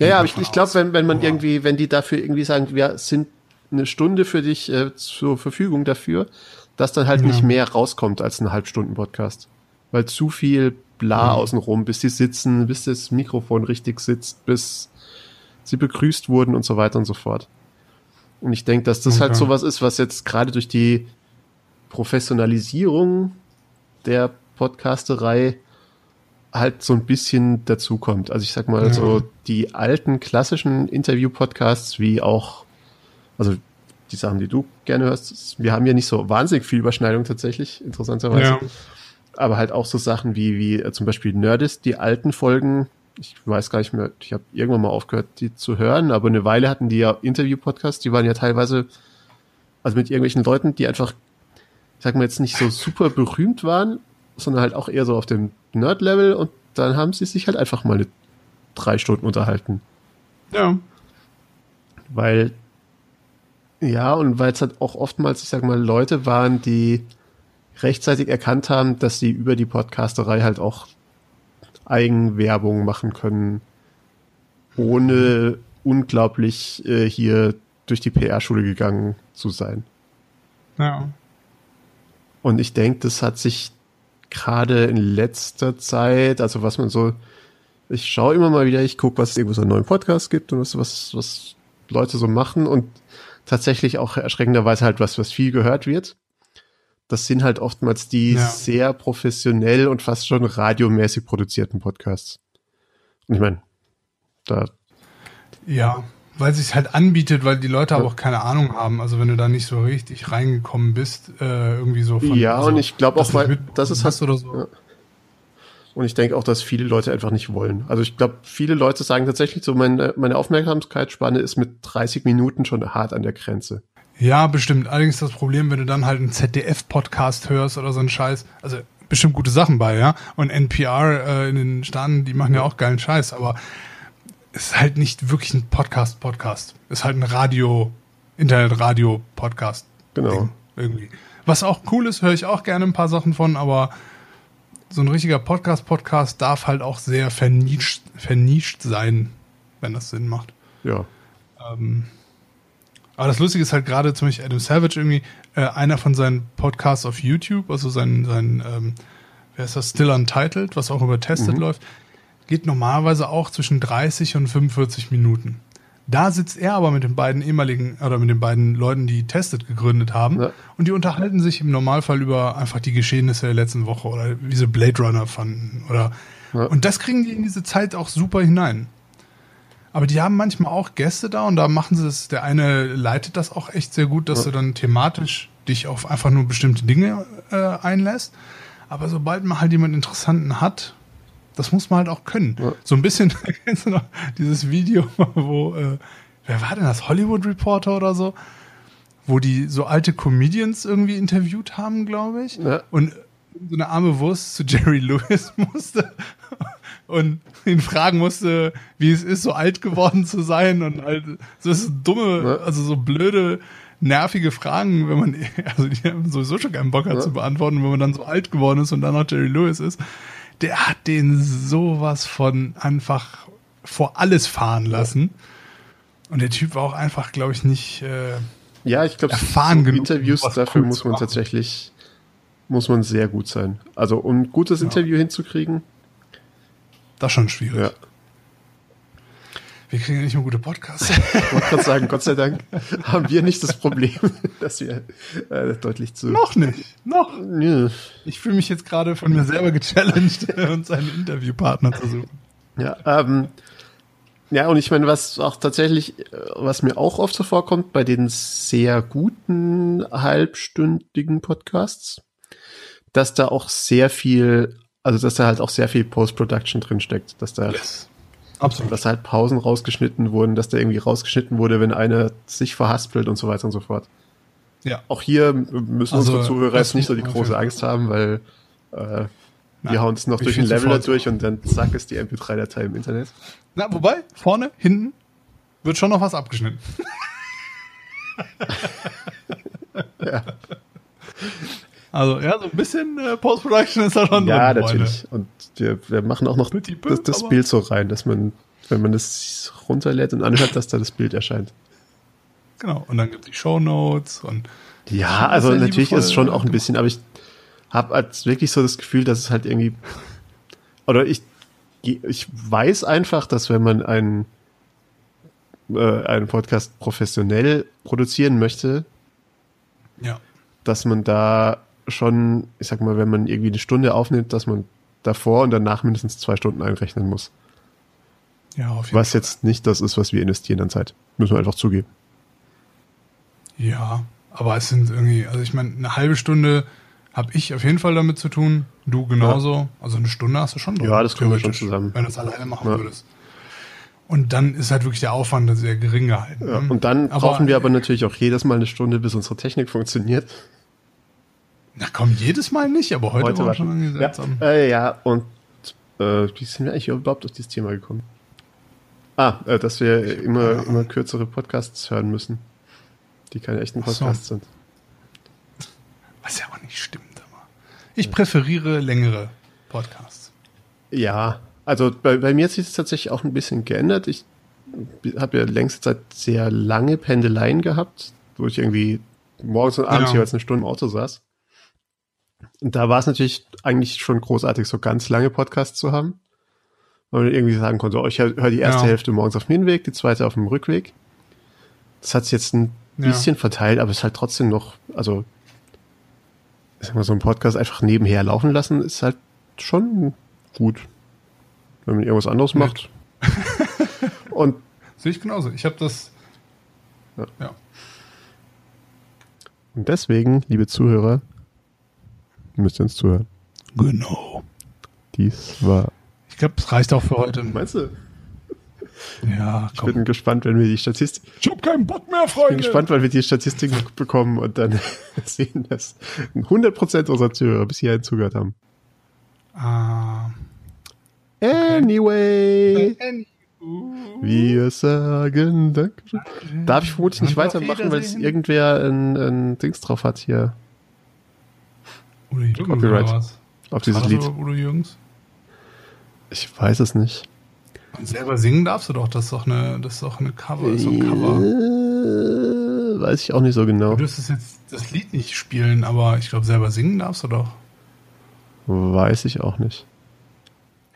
Ja, ja, aber ich, ich glaube, wenn, wenn man irgendwie, wenn die dafür irgendwie sagen, wir sind eine Stunde für dich äh, zur Verfügung dafür, dass dann halt ja. nicht mehr rauskommt als ein Halbstunden-Podcast. Weil zu viel bla mhm. außenrum, bis sie sitzen, bis das Mikrofon richtig sitzt, bis sie begrüßt wurden und so weiter und so fort. Und ich denke, dass das halt okay. halt sowas ist, was jetzt gerade durch die Professionalisierung der Podcasterei halt so ein bisschen dazukommt. Also ich sag mal, ja. so die alten klassischen Interview-Podcasts, wie auch, also die Sachen, die du gerne hörst, wir haben ja nicht so wahnsinnig viel Überschneidung tatsächlich, interessanterweise. Ja. Aber halt auch so Sachen wie, wie äh, zum Beispiel Nerdist, die alten Folgen, ich weiß gar nicht mehr, ich habe irgendwann mal aufgehört, die zu hören, aber eine Weile hatten die ja Interview-Podcasts, die waren ja teilweise, also mit irgendwelchen Leuten, die einfach, ich sag mal jetzt nicht so super berühmt waren, sondern halt auch eher so auf dem Nerd-Level und dann haben sie sich halt einfach mal eine drei Stunden unterhalten. Ja. Weil, ja, und weil es halt auch oftmals, ich sag mal, Leute waren, die rechtzeitig erkannt haben, dass sie über die Podcasterei halt auch Eigenwerbung machen können, ohne unglaublich äh, hier durch die PR-Schule gegangen zu sein. Ja. Und ich denke, das hat sich gerade in letzter Zeit, also was man so, ich schaue immer mal wieder, ich gucke, was es irgendwo so einen neuen Podcast gibt und was, was, was Leute so machen und tatsächlich auch erschreckenderweise halt was, was viel gehört wird. Das sind halt oftmals die ja. sehr professionell und fast schon radiomäßig produzierten Podcasts. Und ich meine, da. Ja, weil es sich halt anbietet, weil die Leute aber auch keine Ahnung haben. Also wenn du da nicht so richtig reingekommen bist, äh, irgendwie so von. Ja, also, und ich glaube auch, weil das ist halt oder so. Ja. Und ich denke auch, dass viele Leute einfach nicht wollen. Also ich glaube, viele Leute sagen tatsächlich so, meine, meine Aufmerksamkeitsspanne ist mit 30 Minuten schon hart an der Grenze. Ja, bestimmt. Allerdings das Problem, wenn du dann halt einen ZDF-Podcast hörst oder so einen Scheiß, also bestimmt gute Sachen bei, ja. Und NPR äh, in den Staaten, die machen ja auch geilen Scheiß, aber ist halt nicht wirklich ein Podcast-Podcast. Ist halt ein Radio, Internet-Radio-Podcast. Genau. irgendwie. Was auch cool ist, höre ich auch gerne ein paar Sachen von, aber so ein richtiger Podcast-Podcast darf halt auch sehr vernischt, vernischt sein, wenn das Sinn macht. Ja. Ähm, aber das Lustige ist halt gerade zum Beispiel Adam Savage irgendwie, äh, einer von seinen Podcasts auf YouTube, also sein, sein ähm, wer ist das, Still Untitled, was auch über Tested mhm. läuft, geht normalerweise auch zwischen 30 und 45 Minuten. Da sitzt er aber mit den beiden ehemaligen oder mit den beiden Leuten, die Tested gegründet haben, ja. und die unterhalten sich im Normalfall über einfach die Geschehnisse der letzten Woche oder wie sie Blade Runner fanden oder ja. und das kriegen die in diese Zeit auch super hinein. Aber die haben manchmal auch Gäste da und da machen sie es. Der eine leitet das auch echt sehr gut, dass ja. du dann thematisch dich auf einfach nur bestimmte Dinge äh, einlässt. Aber sobald man halt jemanden Interessanten hat, das muss man halt auch können. Ja. So ein bisschen, *laughs* kennst du noch dieses Video, *laughs* wo, äh, wer war denn das? Hollywood Reporter oder so? Wo die so alte Comedians irgendwie interviewt haben, glaube ich. Ja. Und so eine arme Wurst zu Jerry *laughs* Lewis musste und ihn fragen musste, wie es ist, so alt geworden zu sein und halt so ist dumme, also so blöde, nervige Fragen, wenn man, also die haben sowieso schon keinen Bock hat ja. zu beantworten, wenn man dann so alt geworden ist und dann noch Jerry Lewis ist der hat den sowas von einfach vor alles fahren lassen. Und der Typ war auch einfach, glaube ich, nicht äh, ja, ich glaube, erfahren so genug. Interviews dafür muss man tatsächlich muss man sehr gut sein. Also um ein gutes ja. Interview hinzukriegen, das ist schon schwierig. Ja. Wir kriegen ja nicht mehr gute Podcasts. *laughs* ich wollte gerade sagen, Gott sei Dank haben wir nicht das Problem, *laughs* dass wir äh, deutlich zu. Noch nicht. Noch. Nö. Ich fühle mich jetzt gerade von mir selber gechallenged, *laughs* uns einen Interviewpartner zu suchen. Ja, ähm, ja, und ich meine, was auch tatsächlich, äh, was mir auch oft so vorkommt, bei den sehr guten halbstündigen Podcasts, dass da auch sehr viel, also dass da halt auch sehr viel Post-Production drin steckt, dass da yes. Absolut. Dass halt Pausen rausgeschnitten wurden, dass da irgendwie rausgeschnitten wurde, wenn einer sich verhaspelt und so weiter und so fort. Ja. Auch hier müssen also, unsere Zuhörer jetzt nicht so die große Angst haben, weil äh, wir hauen es noch durch den Leveler durch und dann zack ist die MP3-Datei im Internet. Na, wobei, vorne, hinten wird schon noch was abgeschnitten. *laughs* ja. Also, ja, so ein bisschen äh, Post-Production ist da schon Ja, drin, natürlich. Und wir, wir machen auch noch das, das Bild so rein, dass man, wenn man das runterlädt und anhört, dass da das Bild erscheint. Genau. Und dann gibt es die Show Notes und. Ja, also natürlich ist es schon auch ein bisschen, aber ich habe als wirklich so das Gefühl, dass es halt irgendwie. Oder ich, ich weiß einfach, dass wenn man einen, äh, einen Podcast professionell produzieren möchte, ja. dass man da schon, ich sag mal, wenn man irgendwie eine Stunde aufnimmt, dass man davor und danach mindestens zwei Stunden einrechnen muss. Ja, auf jeden Was Fall. jetzt nicht das ist, was wir investieren an Zeit. Müssen wir einfach zugeben. Ja, aber es sind irgendwie, also ich meine, eine halbe Stunde habe ich auf jeden Fall damit zu tun. Du genauso. Also eine Stunde hast du schon drin, Ja, das kriegen wir schon zusammen. Wenn du es alleine machen Ja. würdest. Und dann ist halt wirklich der Aufwand sehr gering gehalten. Ja, ne? und dann Aber- brauchen wir aber natürlich auch jedes Mal eine Stunde, bis unsere Technik funktioniert. Na komm, jedes Mal nicht, aber heute, war schon irgendwie ja, seltsam. äh, ja, und äh, wie sind wir eigentlich überhaupt auf dieses Thema gekommen? Ah, äh, dass wir immer, immer kürzere Podcasts hören müssen, die keine echten Ach so. Podcasts sind. Was ja auch nicht stimmt, aber. Ich präferiere längere Podcasts. Ja, also bei, bei mir hat sich das tatsächlich auch ein bisschen geändert. Ich habe ja längste Zeit sehr lange Pendeleien gehabt, wo ich irgendwie morgens und abends Ja. jeweils eine Stunde im Auto saß. Und da war es natürlich eigentlich schon großartig, so ganz lange Podcasts zu haben. Weil man irgendwie sagen konnte, oh, ich höre hör die erste Ja. Hälfte morgens auf dem Hinweg, die zweite auf dem Rückweg. Das hat sich jetzt ein Ja. bisschen verteilt, aber es ist halt trotzdem noch, also ich sag mal, so ein Podcast einfach nebenher laufen lassen, ist halt schon gut. Wenn man irgendwas anderes macht. *laughs* Und Sehe ich genauso. Ich habe das. Ja. Ja. Und deswegen, liebe Zuhörer, müsst ihr uns zuhören. Genau. Dies war. Ich glaube, es reicht auch für heute. Meinst du? Ja, Ich komm. bin gespannt, wenn wir die Statistik. Ich hab keinen Bock mehr, Ich Freunde. bin gespannt, weil wir die Statistiken bekommen und dann *laughs* sehen, dass 100% unserer Zuhörer bis hierhin zugehört haben. Ah. Anyway, Anywho. wir sagen Dankeschön. Darf ich vermutlich nicht weitermachen, weil es irgendwer ein, ein Dings drauf hat hier Udo Jürgens Copyright. oder was? auf dieses Lied. Udo Jürgens? Ich weiß es nicht. Und selber singen darfst du doch. Das ist doch eine, das ist doch eine Cover. Doch ein Cover. Äh, weiß ich auch nicht so genau. Du dürftest jetzt das Lied nicht spielen, aber ich glaube, selber singen darfst du doch. Weiß ich auch nicht.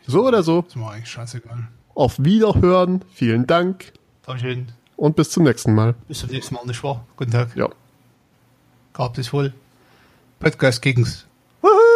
So oder so, Ist mir eigentlich scheißegal. auf Wiederhören, vielen Dank Dankeschön. und bis zum nächsten Mal. Bis zum nächsten Mal, nicht wahr? Guten Tag. Ja. Gehabt es wohl. Podcast Kings. Woohoo!